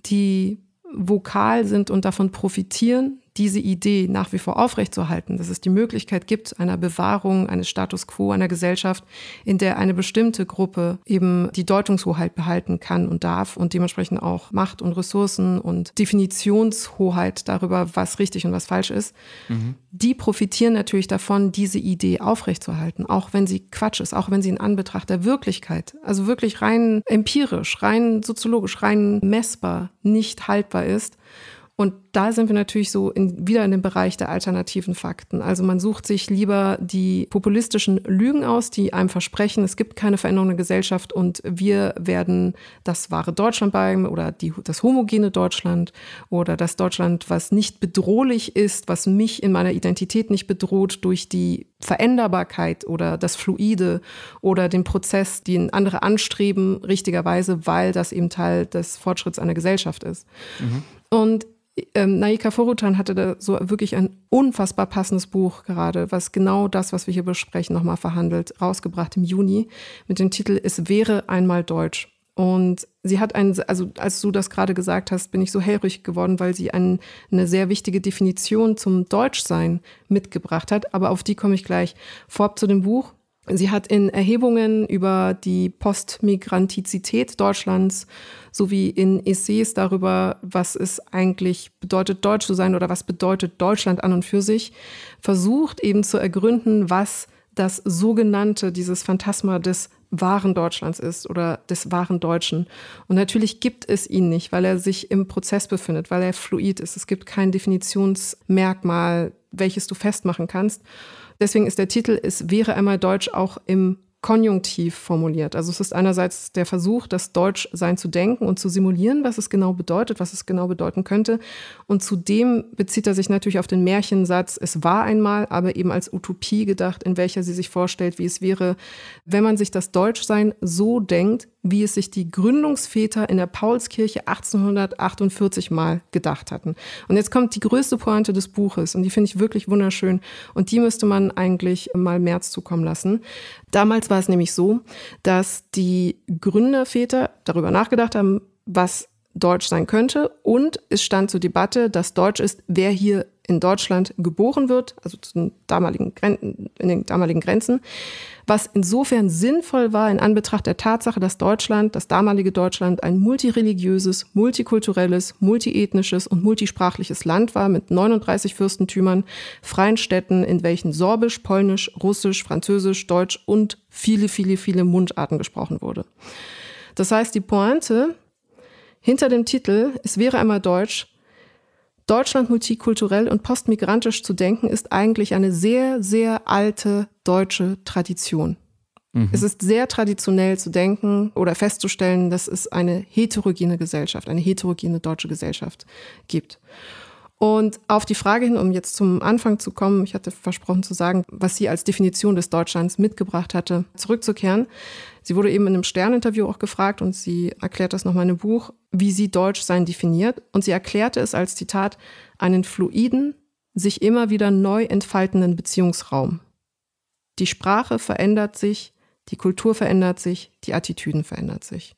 die vokal sind und davon profitieren, diese Idee nach wie vor aufrechtzuerhalten, dass es die Möglichkeit gibt einer Bewahrung eines Status quo einer Gesellschaft, in der eine bestimmte Gruppe eben die Deutungshoheit behalten kann und darf und dementsprechend auch Macht und Ressourcen und Definitionshoheit darüber, was richtig und was falsch ist, mhm. die profitieren natürlich davon, diese Idee aufrechtzuerhalten, auch wenn sie Quatsch ist, auch wenn sie in Anbetracht der Wirklichkeit, also wirklich rein empirisch, rein soziologisch, rein messbar nicht haltbar ist. Und da sind wir natürlich so in, wieder in dem Bereich der alternativen Fakten. Also man sucht sich lieber die populistischen Lügen aus, die einem versprechen, es gibt keine Veränderung der Gesellschaft und wir werden das wahre Deutschland bleiben oder die, das homogene Deutschland oder das Deutschland, was nicht bedrohlich ist, was mich in meiner Identität nicht bedroht durch die Veränderbarkeit oder das Fluide oder den Prozess, den andere anstreben, richtigerweise, weil das eben Teil des Fortschritts einer Gesellschaft ist. Mhm. Und ähm, Naika Forutan hatte da so wirklich ein unfassbar passendes Buch gerade, was genau das, was wir hier besprechen, nochmal verhandelt, rausgebracht im Juni mit dem Titel Es wäre einmal Deutsch. Und sie hat einen, also als du das gerade gesagt hast, bin ich so hellrig geworden, weil sie ein, eine sehr wichtige Definition zum Deutschsein mitgebracht hat. Aber auf die komme ich gleich. Vorab zu dem Buch. Sie hat in Erhebungen über die Postmigrantizität Deutschlands sowie in Essays darüber, was es eigentlich bedeutet, deutsch zu sein oder was bedeutet Deutschland an und für sich, versucht eben zu ergründen, was das sogenannte, dieses Phantasma des wahren Deutschlands ist oder des wahren Deutschen. Und natürlich gibt es ihn nicht, weil er sich im Prozess befindet, weil er fluid ist. Es gibt kein Definitionsmerkmal, welches du festmachen kannst. Deswegen ist der Titel Es wäre einmal Deutsch auch im konjunktiv formuliert. Also es ist einerseits der Versuch, das Deutschsein zu denken und zu simulieren, was es genau bedeutet, was es genau bedeuten könnte. Und zudem bezieht er sich natürlich auf den Märchensatz, es war einmal, aber eben als Utopie gedacht, in welcher sie sich vorstellt, wie es wäre, wenn man sich das Deutschsein so denkt, wie es sich die Gründungsväter in der Paulskirche 1848 mal gedacht hatten. Und jetzt kommt die größte Pointe des Buches und die finde ich wirklich wunderschön und die müsste man eigentlich mal März zukommen lassen. Damals war es nämlich so, dass die Gründerväter darüber nachgedacht haben, was Deutsch sein könnte und es stand zur Debatte, dass Deutsch ist, wer hier in Deutschland geboren wird, also zu den damaligen, in den damaligen Grenzen, was insofern sinnvoll war in Anbetracht der Tatsache, dass Deutschland, das damalige Deutschland, ein multireligiöses, multikulturelles, multiethnisches und multisprachliches Land war mit 39 Fürstentümern, freien Städten, in welchen Sorbisch, Polnisch, Russisch, Französisch, Deutsch und viele, viele, viele Mundarten gesprochen wurde. Das heißt, die Pointe hinter dem Titel Es wäre einmal Deutsch Deutschland multikulturell und postmigrantisch zu denken, ist eigentlich eine sehr, sehr alte deutsche Tradition. Mhm. Es ist sehr traditionell zu denken oder festzustellen, dass es eine heterogene Gesellschaft, eine heterogene deutsche Gesellschaft gibt. Und auf die Frage hin, um jetzt zum Anfang zu kommen, ich hatte versprochen zu sagen, was sie als Definition des Deutschlands mitgebracht hatte, zurückzukehren. Sie wurde eben in einem Sterninterview auch gefragt und sie erklärt das nochmal in einem Buch, wie sie Deutschsein definiert. Und sie erklärte es als Zitat einen fluiden, sich immer wieder neu entfaltenden Beziehungsraum. Die Sprache verändert sich, die Kultur verändert sich, die Attitüden verändert sich.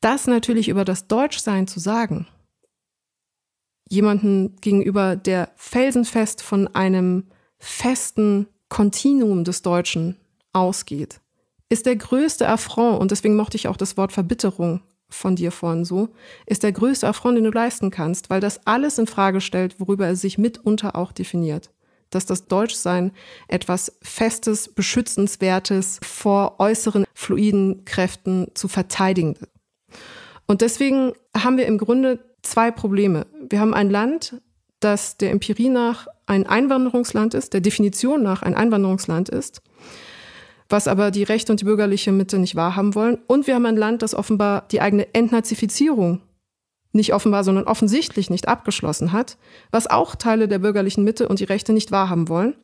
Das natürlich über das Deutschsein zu sagen, jemanden gegenüber, der felsenfest von einem festen Kontinuum des Deutschen ausgeht, ist der größte Affront, und deswegen mochte ich auch das Wort Verbitterung von dir vorhin so, ist der größte Affront, den du leisten kannst, weil das alles in Frage stellt, worüber er sich mitunter auch definiert. Dass das Deutschsein etwas Festes, Beschützenswertes vor äußeren fluiden Kräften zu verteidigen. Und deswegen haben wir im Grunde zwei Probleme. Wir haben ein Land, das der Empirie nach ein Einwanderungsland ist, der Definition nach ein Einwanderungsland ist was aber die Rechte und die bürgerliche Mitte nicht wahrhaben wollen. Und wir haben ein Land, das offenbar die eigene Entnazifizierung nicht offenbar, sondern offensichtlich nicht abgeschlossen hat, was auch Teile der bürgerlichen Mitte und die Rechte nicht wahrhaben wollen.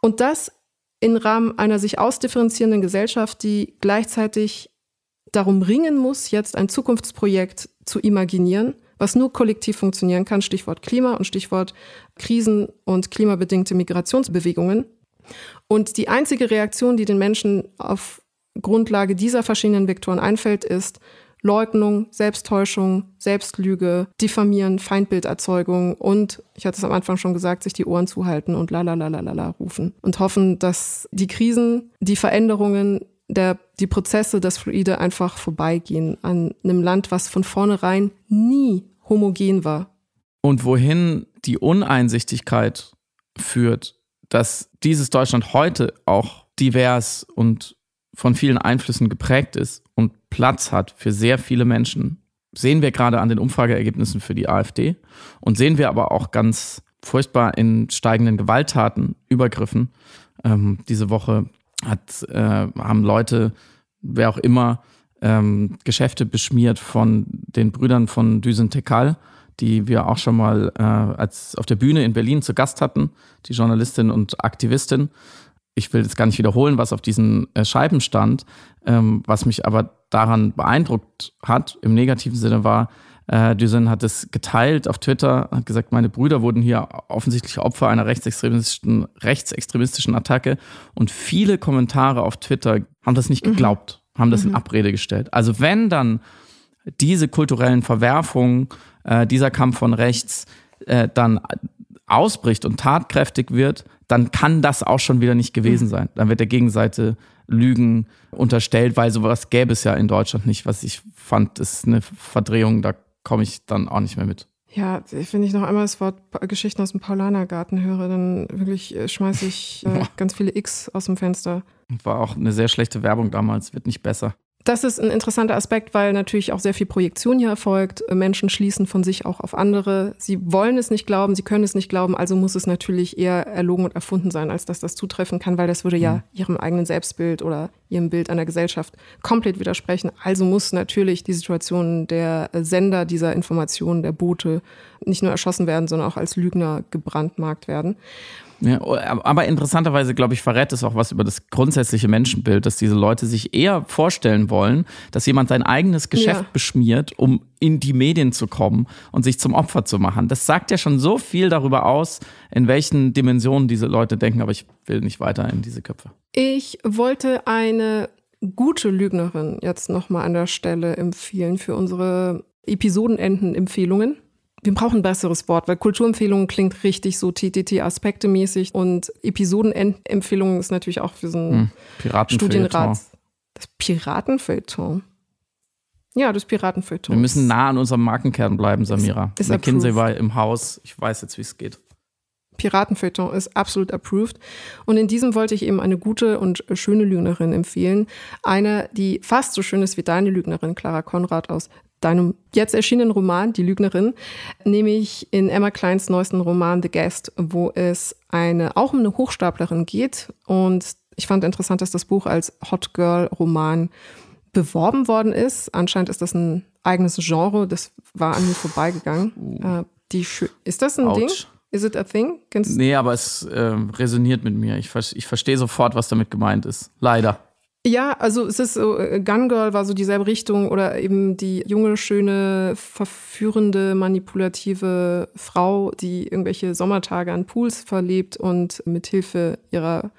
Und das im Rahmen einer sich ausdifferenzierenden Gesellschaft, die gleichzeitig darum ringen muss, jetzt ein Zukunftsprojekt zu imaginieren, was nur kollektiv funktionieren kann, Stichwort Klima und Stichwort Krisen und klimabedingte Migrationsbewegungen. Und die einzige Reaktion, die den Menschen auf Grundlage dieser verschiedenen Vektoren einfällt, ist Leugnung, Selbsttäuschung, Selbstlüge, Diffamieren, Feindbilderzeugung und, ich hatte es am Anfang schon gesagt, sich die Ohren zuhalten und la la la la la rufen und hoffen, dass die Krisen, die Veränderungen, der, die Prozesse, das Fluide einfach vorbeigehen an einem Land, was von vornherein nie homogen war.
Und wohin die Uneinsichtigkeit führt, dass dieses Deutschland heute auch divers und von vielen Einflüssen geprägt ist und Platz hat für sehr viele Menschen, sehen wir gerade an den Umfrageergebnissen für die AfD und sehen wir aber auch ganz furchtbar in steigenden Gewalttaten, Übergriffen. Ähm, diese Woche hat, äh, haben Leute, wer auch immer, ähm, Geschäfte beschmiert von den Brüdern von Düsen Tekal, die wir auch schon mal äh, als auf der Bühne in Berlin zu Gast hatten, die Journalistin und Aktivistin ich will jetzt gar nicht wiederholen, was auf diesen äh, Scheiben stand. Ähm, was mich aber daran beeindruckt hat, im negativen Sinne war, äh, Düsen hat es geteilt auf Twitter, hat gesagt, meine Brüder wurden hier offensichtlich Opfer einer rechtsextremistischen, rechtsextremistischen Attacke. Und viele Kommentare auf Twitter haben das nicht mhm. geglaubt, mhm. haben das mhm. in Abrede gestellt. Also wenn dann diese kulturellen Verwerfungen, äh, dieser Kampf von rechts äh, dann ausbricht und tatkräftig wird, dann kann das auch schon wieder nicht gewesen mhm. sein. Dann wird der Gegenseite Lügen unterstellt, weil sowas gäbe es ja in Deutschland nicht, was ich fand, ist eine Verdrehung, da komme ich dann auch nicht mehr mit.
Ja, wenn ich noch einmal das Wort Geschichten aus dem Paulanergarten höre, dann wirklich äh, schmeiße ich äh, ganz viele X aus dem Fenster.
War auch eine sehr schlechte Werbung damals, wird nicht besser.
Das ist ein interessanter Aspekt, weil natürlich auch sehr viel Projektion hier erfolgt. Menschen schließen von sich auch auf andere. Sie wollen es nicht glauben, sie können es nicht glauben, also muss es natürlich eher erlogen und erfunden sein, als dass das zutreffen kann, weil das würde ja mhm. ihrem eigenen Selbstbild oder ihrem Bild einer Gesellschaft komplett widersprechen. Also muss natürlich die Situation der Sender dieser Informationen, der Boote, nicht nur erschossen werden, sondern auch als Lügner gebrandmarkt werden.
Ja, aber interessanterweise, glaube ich, verrät es auch was über das grundsätzliche Menschenbild, dass diese Leute sich eher vorstellen wollen, dass jemand sein eigenes Geschäft ja. beschmiert, um in die Medien zu kommen und sich zum Opfer zu machen. Das sagt ja schon so viel darüber aus, in welchen Dimensionen diese Leute denken, aber ich will nicht weiter in diese Köpfe.
Ich wollte eine gute Lügnerin jetzt nochmal an der Stelle empfehlen für unsere Episodenenden-Empfehlungen wir brauchen ein besseres Wort, weil Kulturempfehlungen klingt richtig so TTT-Aspekte-mäßig und Episodenempfehlungen ist natürlich auch für so ein hm, Studienrat. Das Piratenfeuilleton. Ja, das Piratenfeuilleton.
Wir müssen nah an unserem Markenkern bleiben, Samira. Ist, ist McKinsey war im Haus. Ich weiß jetzt, wie es geht.
Piratenfeuilleton ist absolut approved. Und in diesem wollte ich eben eine gute und schöne Lügnerin empfehlen. Eine, die fast so schön ist wie deine Lügnerin, Clara Konrad aus deinem jetzt erschienenen Roman, Die Lügnerin, nämlich in Emma Kleins neuesten Roman The Guest, wo es eine, auch um eine Hochstaplerin geht. Und ich fand interessant, dass das Buch als Hot Girl Roman beworben worden ist. Anscheinend ist das ein eigenes Genre, das war an mir vorbeigegangen. Uh. Die, ist das ein Ouch. Ding? Is it a thing?
Kennst nee, aber es äh, resoniert mit mir. Ich, ich verstehe sofort, was damit gemeint ist. Leider.
Ja, also es ist so, äh, Gun Girl war so dieselbe Richtung oder eben die junge, schöne, verführende, manipulative Frau, die irgendwelche Sommertage an Pools verlebt und mithilfe ihrer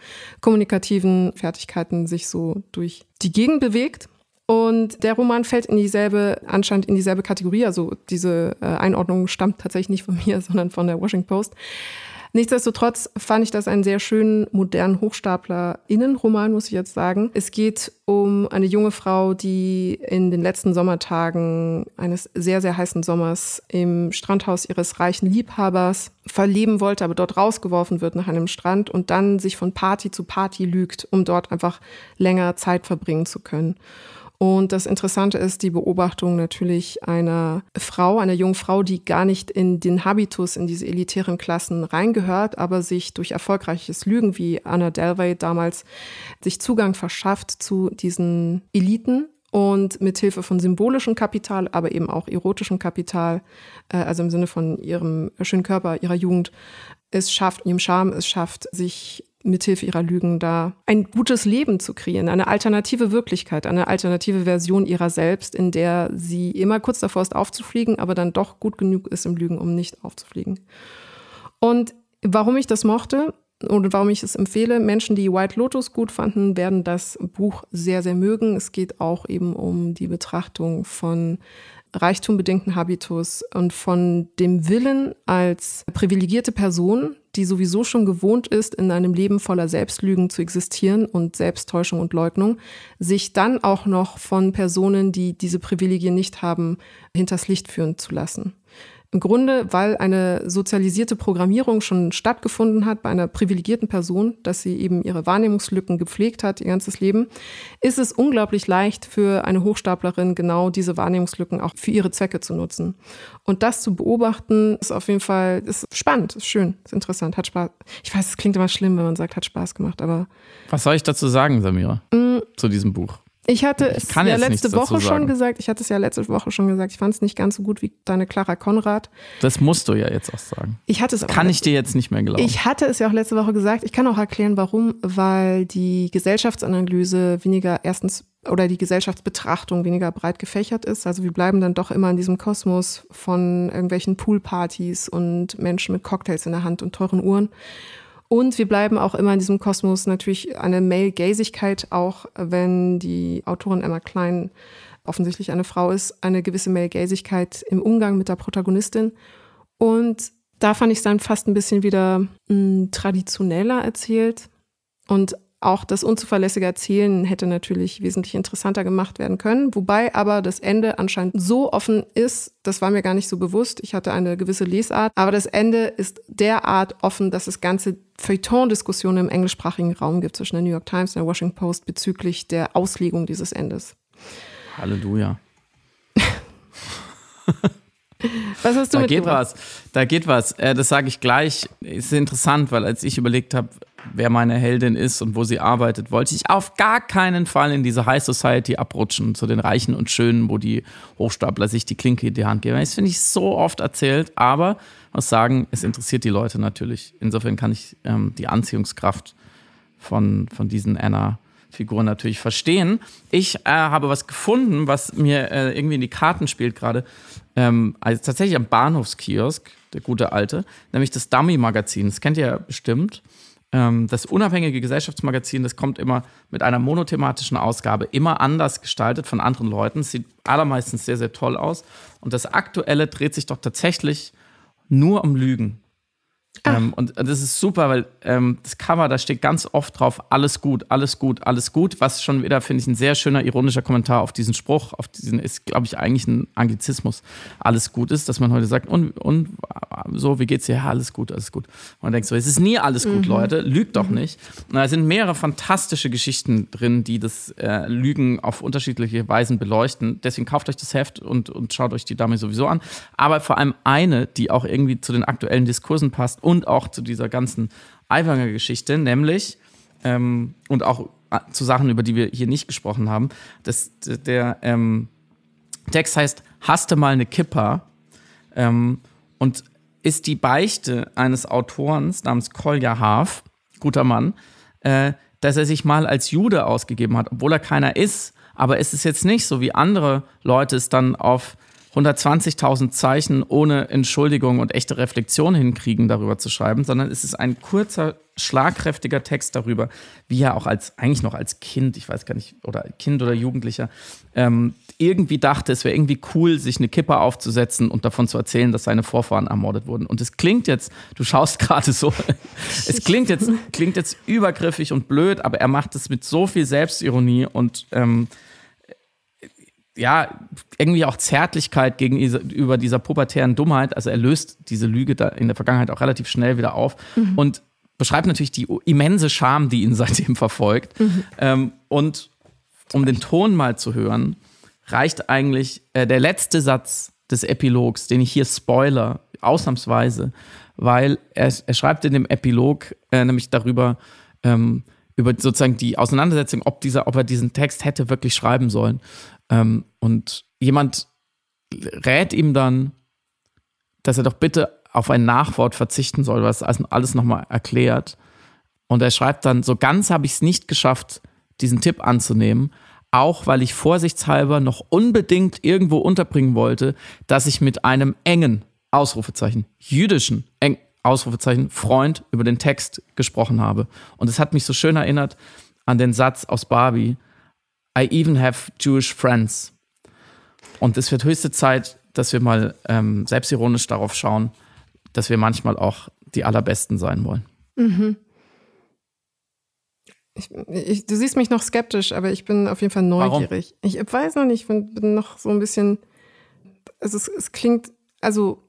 kommunikativen Fertigkeiten sich so durch die Gegend bewegt. Und der Roman fällt in dieselbe, anscheinend in dieselbe Kategorie. Also diese äh, Einordnung stammt tatsächlich nicht von mir, sondern von der Washington Post. Nichtsdestotrotz fand ich das einen sehr schönen, modernen Hochstapler-Innenroman, muss ich jetzt sagen. Es geht um eine junge Frau, die in den letzten Sommertagen eines sehr, sehr heißen Sommers im Strandhaus ihres reichen Liebhabers verleben wollte, aber dort rausgeworfen wird nach einem Strand und dann sich von Party zu Party lügt, um dort einfach länger Zeit verbringen zu können. Und das Interessante ist die Beobachtung natürlich einer Frau, einer jungen Frau, die gar nicht in den Habitus, in diese elitären Klassen reingehört, aber sich durch erfolgreiches Lügen wie Anna Delvey damals sich Zugang verschafft zu diesen Eliten und mit Hilfe von symbolischem Kapital, aber eben auch erotischem Kapital, äh, also im Sinne von ihrem schönen Körper, ihrer Jugend, es schafft, ihrem Charme es schafft, sich mithilfe ihrer Lügen da ein gutes Leben zu kreieren, eine alternative Wirklichkeit, eine alternative Version ihrer selbst, in der sie immer kurz davor ist aufzufliegen, aber dann doch gut genug ist im Lügen, um nicht aufzufliegen. Und warum ich das mochte, und warum ich es empfehle. Menschen, die White Lotus gut fanden, werden das Buch sehr, sehr mögen. Es geht auch eben um die Betrachtung von reichtumbedingten Habitus und von dem Willen als privilegierte Person, die sowieso schon gewohnt ist, in einem Leben voller Selbstlügen zu existieren und Selbsttäuschung und Leugnung, sich dann auch noch von Personen, die diese Privilegien nicht haben, hinters Licht führen zu lassen. Im Grunde, weil eine sozialisierte Programmierung schon stattgefunden hat bei einer privilegierten Person, dass sie eben ihre Wahrnehmungslücken gepflegt hat ihr ganzes Leben, ist es unglaublich leicht für eine Hochstaplerin genau diese Wahrnehmungslücken auch für ihre Zwecke zu nutzen. Und das zu beobachten ist auf jeden Fall ist spannend, ist schön, ist interessant, hat Spaß. Ich weiß, es klingt immer schlimm, wenn man sagt, hat Spaß gemacht, aber.
Was soll ich dazu sagen, Samira, mm, zu diesem Buch?
Ich hatte es ja letzte Woche schon gesagt, ich hatte es ja letzte Woche schon gesagt, ich fand es nicht ganz so gut wie deine Clara Konrad.
Das musst du ja jetzt auch sagen.
Ich hatte es
auch Kann ich dir jetzt nicht mehr glauben.
Ich hatte es ja auch letzte Woche gesagt. Ich kann auch erklären, warum, weil die Gesellschaftsanalyse weniger erstens oder die Gesellschaftsbetrachtung weniger breit gefächert ist. Also wir bleiben dann doch immer in diesem Kosmos von irgendwelchen Poolpartys und Menschen mit Cocktails in der Hand und teuren Uhren. Und wir bleiben auch immer in diesem Kosmos natürlich eine Male-Gazigkeit, auch wenn die Autorin Emma Klein offensichtlich eine Frau ist, eine gewisse Male-Gazigkeit im Umgang mit der Protagonistin. Und da fand ich es dann fast ein bisschen wieder mh, hm, traditioneller erzählt und auch das unzuverlässige Erzählen hätte natürlich wesentlich interessanter gemacht werden können, wobei aber das Ende anscheinend so offen ist, das war mir gar nicht so bewusst. Ich hatte eine gewisse Lesart, aber das Ende ist derart offen, dass es ganze Feuilleton-Diskussionen im englischsprachigen Raum gibt zwischen der New York Times und der Washington Post bezüglich der Auslegung dieses Endes.
Halleluja.
Was hast du
da geht was. Da geht was. Äh, das sage ich gleich. Ist interessant, weil als ich überlegt habe, wer meine Heldin ist und wo sie arbeitet, wollte ich auf gar keinen Fall in diese High Society abrutschen, zu den Reichen und Schönen, wo die Hochstapler sich die Klinke in die Hand geben. Das finde ich so oft erzählt, aber muss sagen, es interessiert die Leute natürlich. Insofern kann ich ähm, die Anziehungskraft von, von diesen Anna-Figuren natürlich verstehen. Ich äh, habe was gefunden, was mir äh, irgendwie in die Karten spielt gerade. Ähm, also tatsächlich am Bahnhofskiosk, der gute alte, nämlich das Dummy-Magazin. Das kennt ihr ja bestimmt. Ähm, das unabhängige Gesellschaftsmagazin, das kommt immer mit einer monothematischen Ausgabe, immer anders gestaltet von anderen Leuten. Sieht allermeistens sehr, sehr toll aus. Und das Aktuelle dreht sich doch tatsächlich nur um Lügen. Ähm, und das ist super, weil ähm, das Cover, da steht ganz oft drauf, alles gut, alles gut, alles gut, was schon wieder, finde ich, ein sehr schöner, ironischer Kommentar auf diesen Spruch, auf diesen, ist, glaube ich, eigentlich ein Anglizismus, alles gut ist, dass man heute sagt, und, und so, wie geht's dir? Ja, alles gut, alles gut. Und man denkt so, es ist nie alles gut, mhm. Leute, lügt doch mhm. nicht. Und da sind mehrere fantastische Geschichten drin, die das äh, Lügen auf unterschiedliche Weisen beleuchten. Deswegen kauft euch das Heft und, und schaut euch die Dame sowieso an. Aber vor allem eine, die auch irgendwie zu den aktuellen Diskursen passt und auch zu dieser ganzen Aiwanger Geschichte, nämlich ähm, und auch äh, zu Sachen, über die wir hier nicht gesprochen haben. Das, der ähm, Text heißt Hast du mal eine Kippa? Ähm, und ist die Beichte eines Autorens namens Kolja Haaf, guter Mann, äh, dass er sich mal als Jude ausgegeben hat, obwohl er keiner ist. Aber es ist jetzt nicht so, wie andere Leute es dann auf 120.000 Zeichen ohne Entschuldigung und echte Reflexion hinkriegen, darüber zu schreiben, sondern es ist ein kurzer, schlagkräftiger Text darüber, wie er auch als, eigentlich noch als Kind, ich weiß gar nicht, oder Kind oder Jugendlicher, ähm, irgendwie dachte, es wäre irgendwie cool, sich eine Kippe aufzusetzen und davon zu erzählen, dass seine Vorfahren ermordet wurden. Und es klingt jetzt, du schaust gerade so, es klingt jetzt, klingt jetzt übergriffig und blöd, aber er macht es mit so viel Selbstironie und ähm, ja, irgendwie auch Zärtlichkeit gegenüber dieser pubertären Dummheit. Also er löst diese Lüge da in der Vergangenheit auch relativ schnell wieder auf mhm. und beschreibt natürlich die immense Scham, die ihn seitdem verfolgt. Mhm. Ähm, und um den Ton mal zu hören, reicht eigentlich äh, der letzte Satz des Epilogs, den ich hier spoiler, ausnahmsweise, weil er, er schreibt in dem Epilog äh, nämlich darüber, ähm, über sozusagen die Auseinandersetzung, ob, dieser, ob er diesen Text hätte wirklich schreiben sollen. Ähm, und jemand rät ihm dann, dass er doch bitte auf ein Nachwort verzichten soll, was alles nochmal erklärt. Und er schreibt dann, so ganz habe ich es nicht geschafft, diesen Tipp anzunehmen, auch weil ich vorsichtshalber noch unbedingt irgendwo unterbringen wollte, dass ich mit einem engen, Ausrufezeichen, jüdischen, eng, Ausrufezeichen, Freund über den Text gesprochen habe. Und es hat mich so schön erinnert an den Satz aus Barbie, I even have Jewish friends. Und es wird höchste Zeit, dass wir mal ähm, selbstironisch darauf schauen, dass wir manchmal auch die Allerbesten sein wollen. Mhm.
Ich, ich, du siehst mich noch skeptisch, aber ich bin auf jeden Fall neugierig.
Warum?
Ich weiß noch nicht, ich bin, bin noch so ein bisschen. Also es, es klingt, also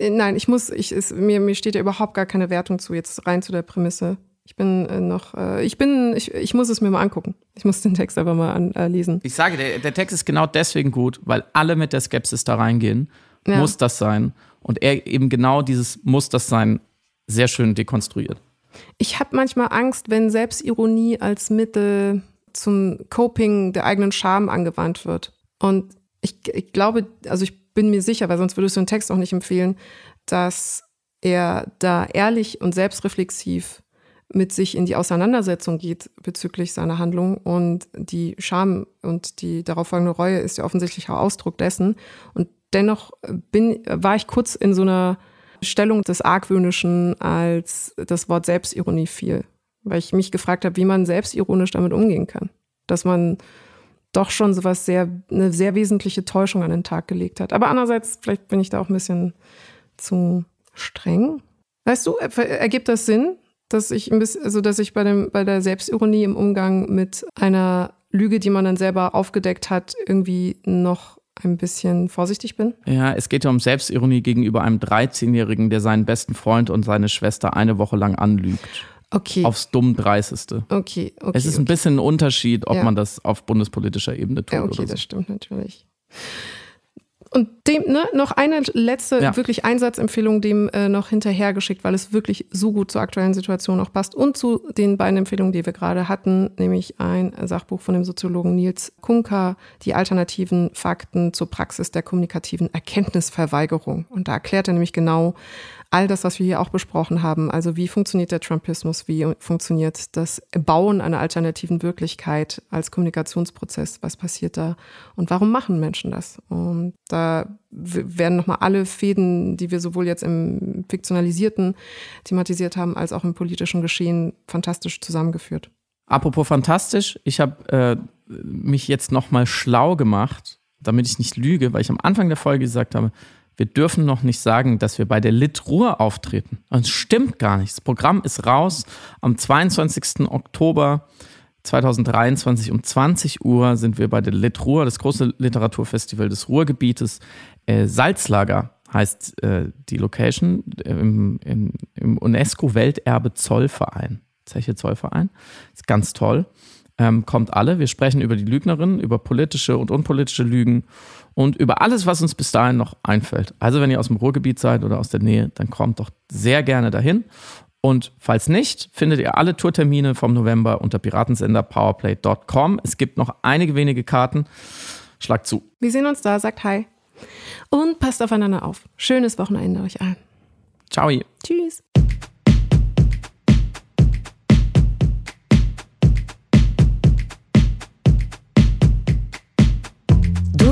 nein, ich muss, ich, es, mir, mir steht ja überhaupt gar keine Wertung zu, jetzt rein zu der Prämisse. Ich bin äh, noch, äh, ich bin, ich, ich muss es mir mal angucken. Ich muss den Text aber mal anlesen.
Äh, ich sage, der, der Text ist genau deswegen gut, weil alle mit der Skepsis da reingehen. Ja. Muss das sein? Und er eben genau dieses Muss das sein sehr schön dekonstruiert.
Ich habe manchmal Angst, wenn Selbstironie als Mittel zum Coping der eigenen Scham angewandt wird. Und ich, ich glaube, also ich bin mir sicher, weil sonst würdest du den Text auch nicht empfehlen, dass er da ehrlich und selbstreflexiv mit sich in die Auseinandersetzung geht bezüglich seiner Handlung. Und die Scham und die darauf folgende Reue ist ja offensichtlich auch Ausdruck dessen. Und dennoch bin, war ich kurz in so einer Stellung des Argwöhnischen, als das Wort Selbstironie fiel. Weil ich mich gefragt habe, wie man selbstironisch damit umgehen kann. Dass man doch schon sowas sehr, eine sehr wesentliche Täuschung an den Tag gelegt hat. Aber andererseits, vielleicht bin ich da auch ein bisschen zu streng. Weißt du, ergibt das Sinn, dass ich ein bisschen, also dass ich bei dem, bei der Selbstironie im Umgang mit einer Lüge, die man dann selber aufgedeckt hat, irgendwie noch ein bisschen vorsichtig bin?
Ja, es geht ja um Selbstironie gegenüber einem 13-Jährigen, der seinen besten Freund und seine Schwester eine Woche lang anlügt.
Okay.
Aufs dumm Dreisteste.
Okay, okay.
Es ist
okay.
ein bisschen ein Unterschied, ob ja. man das auf bundespolitischer Ebene tut.
Ja, okay,
oder
so. das stimmt natürlich. Und dem, ne, noch eine letzte ja. wirklich Einsatzempfehlung dem äh, noch hinterhergeschickt, weil es wirklich so gut zur aktuellen Situation auch passt und zu den beiden Empfehlungen, die wir gerade hatten, nämlich ein Sachbuch von dem Soziologen Nils Kunka, die alternativen Fakten zur Praxis der kommunikativen Erkenntnisverweigerung. Und da erklärt er nämlich genau, all das, was wir hier auch besprochen haben. Also wie funktioniert der Trumpismus? Wie funktioniert das Bauen einer alternativen Wirklichkeit als Kommunikationsprozess? Was passiert da? Und warum machen Menschen das? Und da werden nochmal alle Fäden, die wir sowohl jetzt im fiktionalisierten thematisiert haben, als auch im politischen Geschehen fantastisch zusammengeführt.
Apropos fantastisch, ich habe äh, mich jetzt nochmal schlau gemacht, damit ich nicht lüge, weil ich am Anfang der Folge gesagt habe, wir dürfen noch nicht sagen, dass wir bei der Lit Ruhr auftreten. Das stimmt gar nicht. Das Programm ist raus. Am 22. Oktober 2023 um 20 Uhr sind wir bei der Lit Ruhr, das große Literaturfestival des Ruhrgebietes. Äh, Salzlager heißt äh, die Location im, im, im UNESCO-Welterbe Zollverein. Zeche Zollverein. Ist ganz toll. Ähm, kommt alle. Wir sprechen über die Lügnerin, über politische und unpolitische Lügen und über alles, was uns bis dahin noch einfällt. Also wenn ihr aus dem Ruhrgebiet seid oder aus der Nähe, dann kommt doch sehr gerne dahin. Und falls nicht, findet ihr alle Tourtermine vom November unter piratensender-powerplay.com. Es gibt noch einige wenige Karten. Schlagt zu.
Wir sehen uns da, sagt Hi. Und passt aufeinander auf. Schönes Wochenende euch allen.
Ciao.
Tschüss.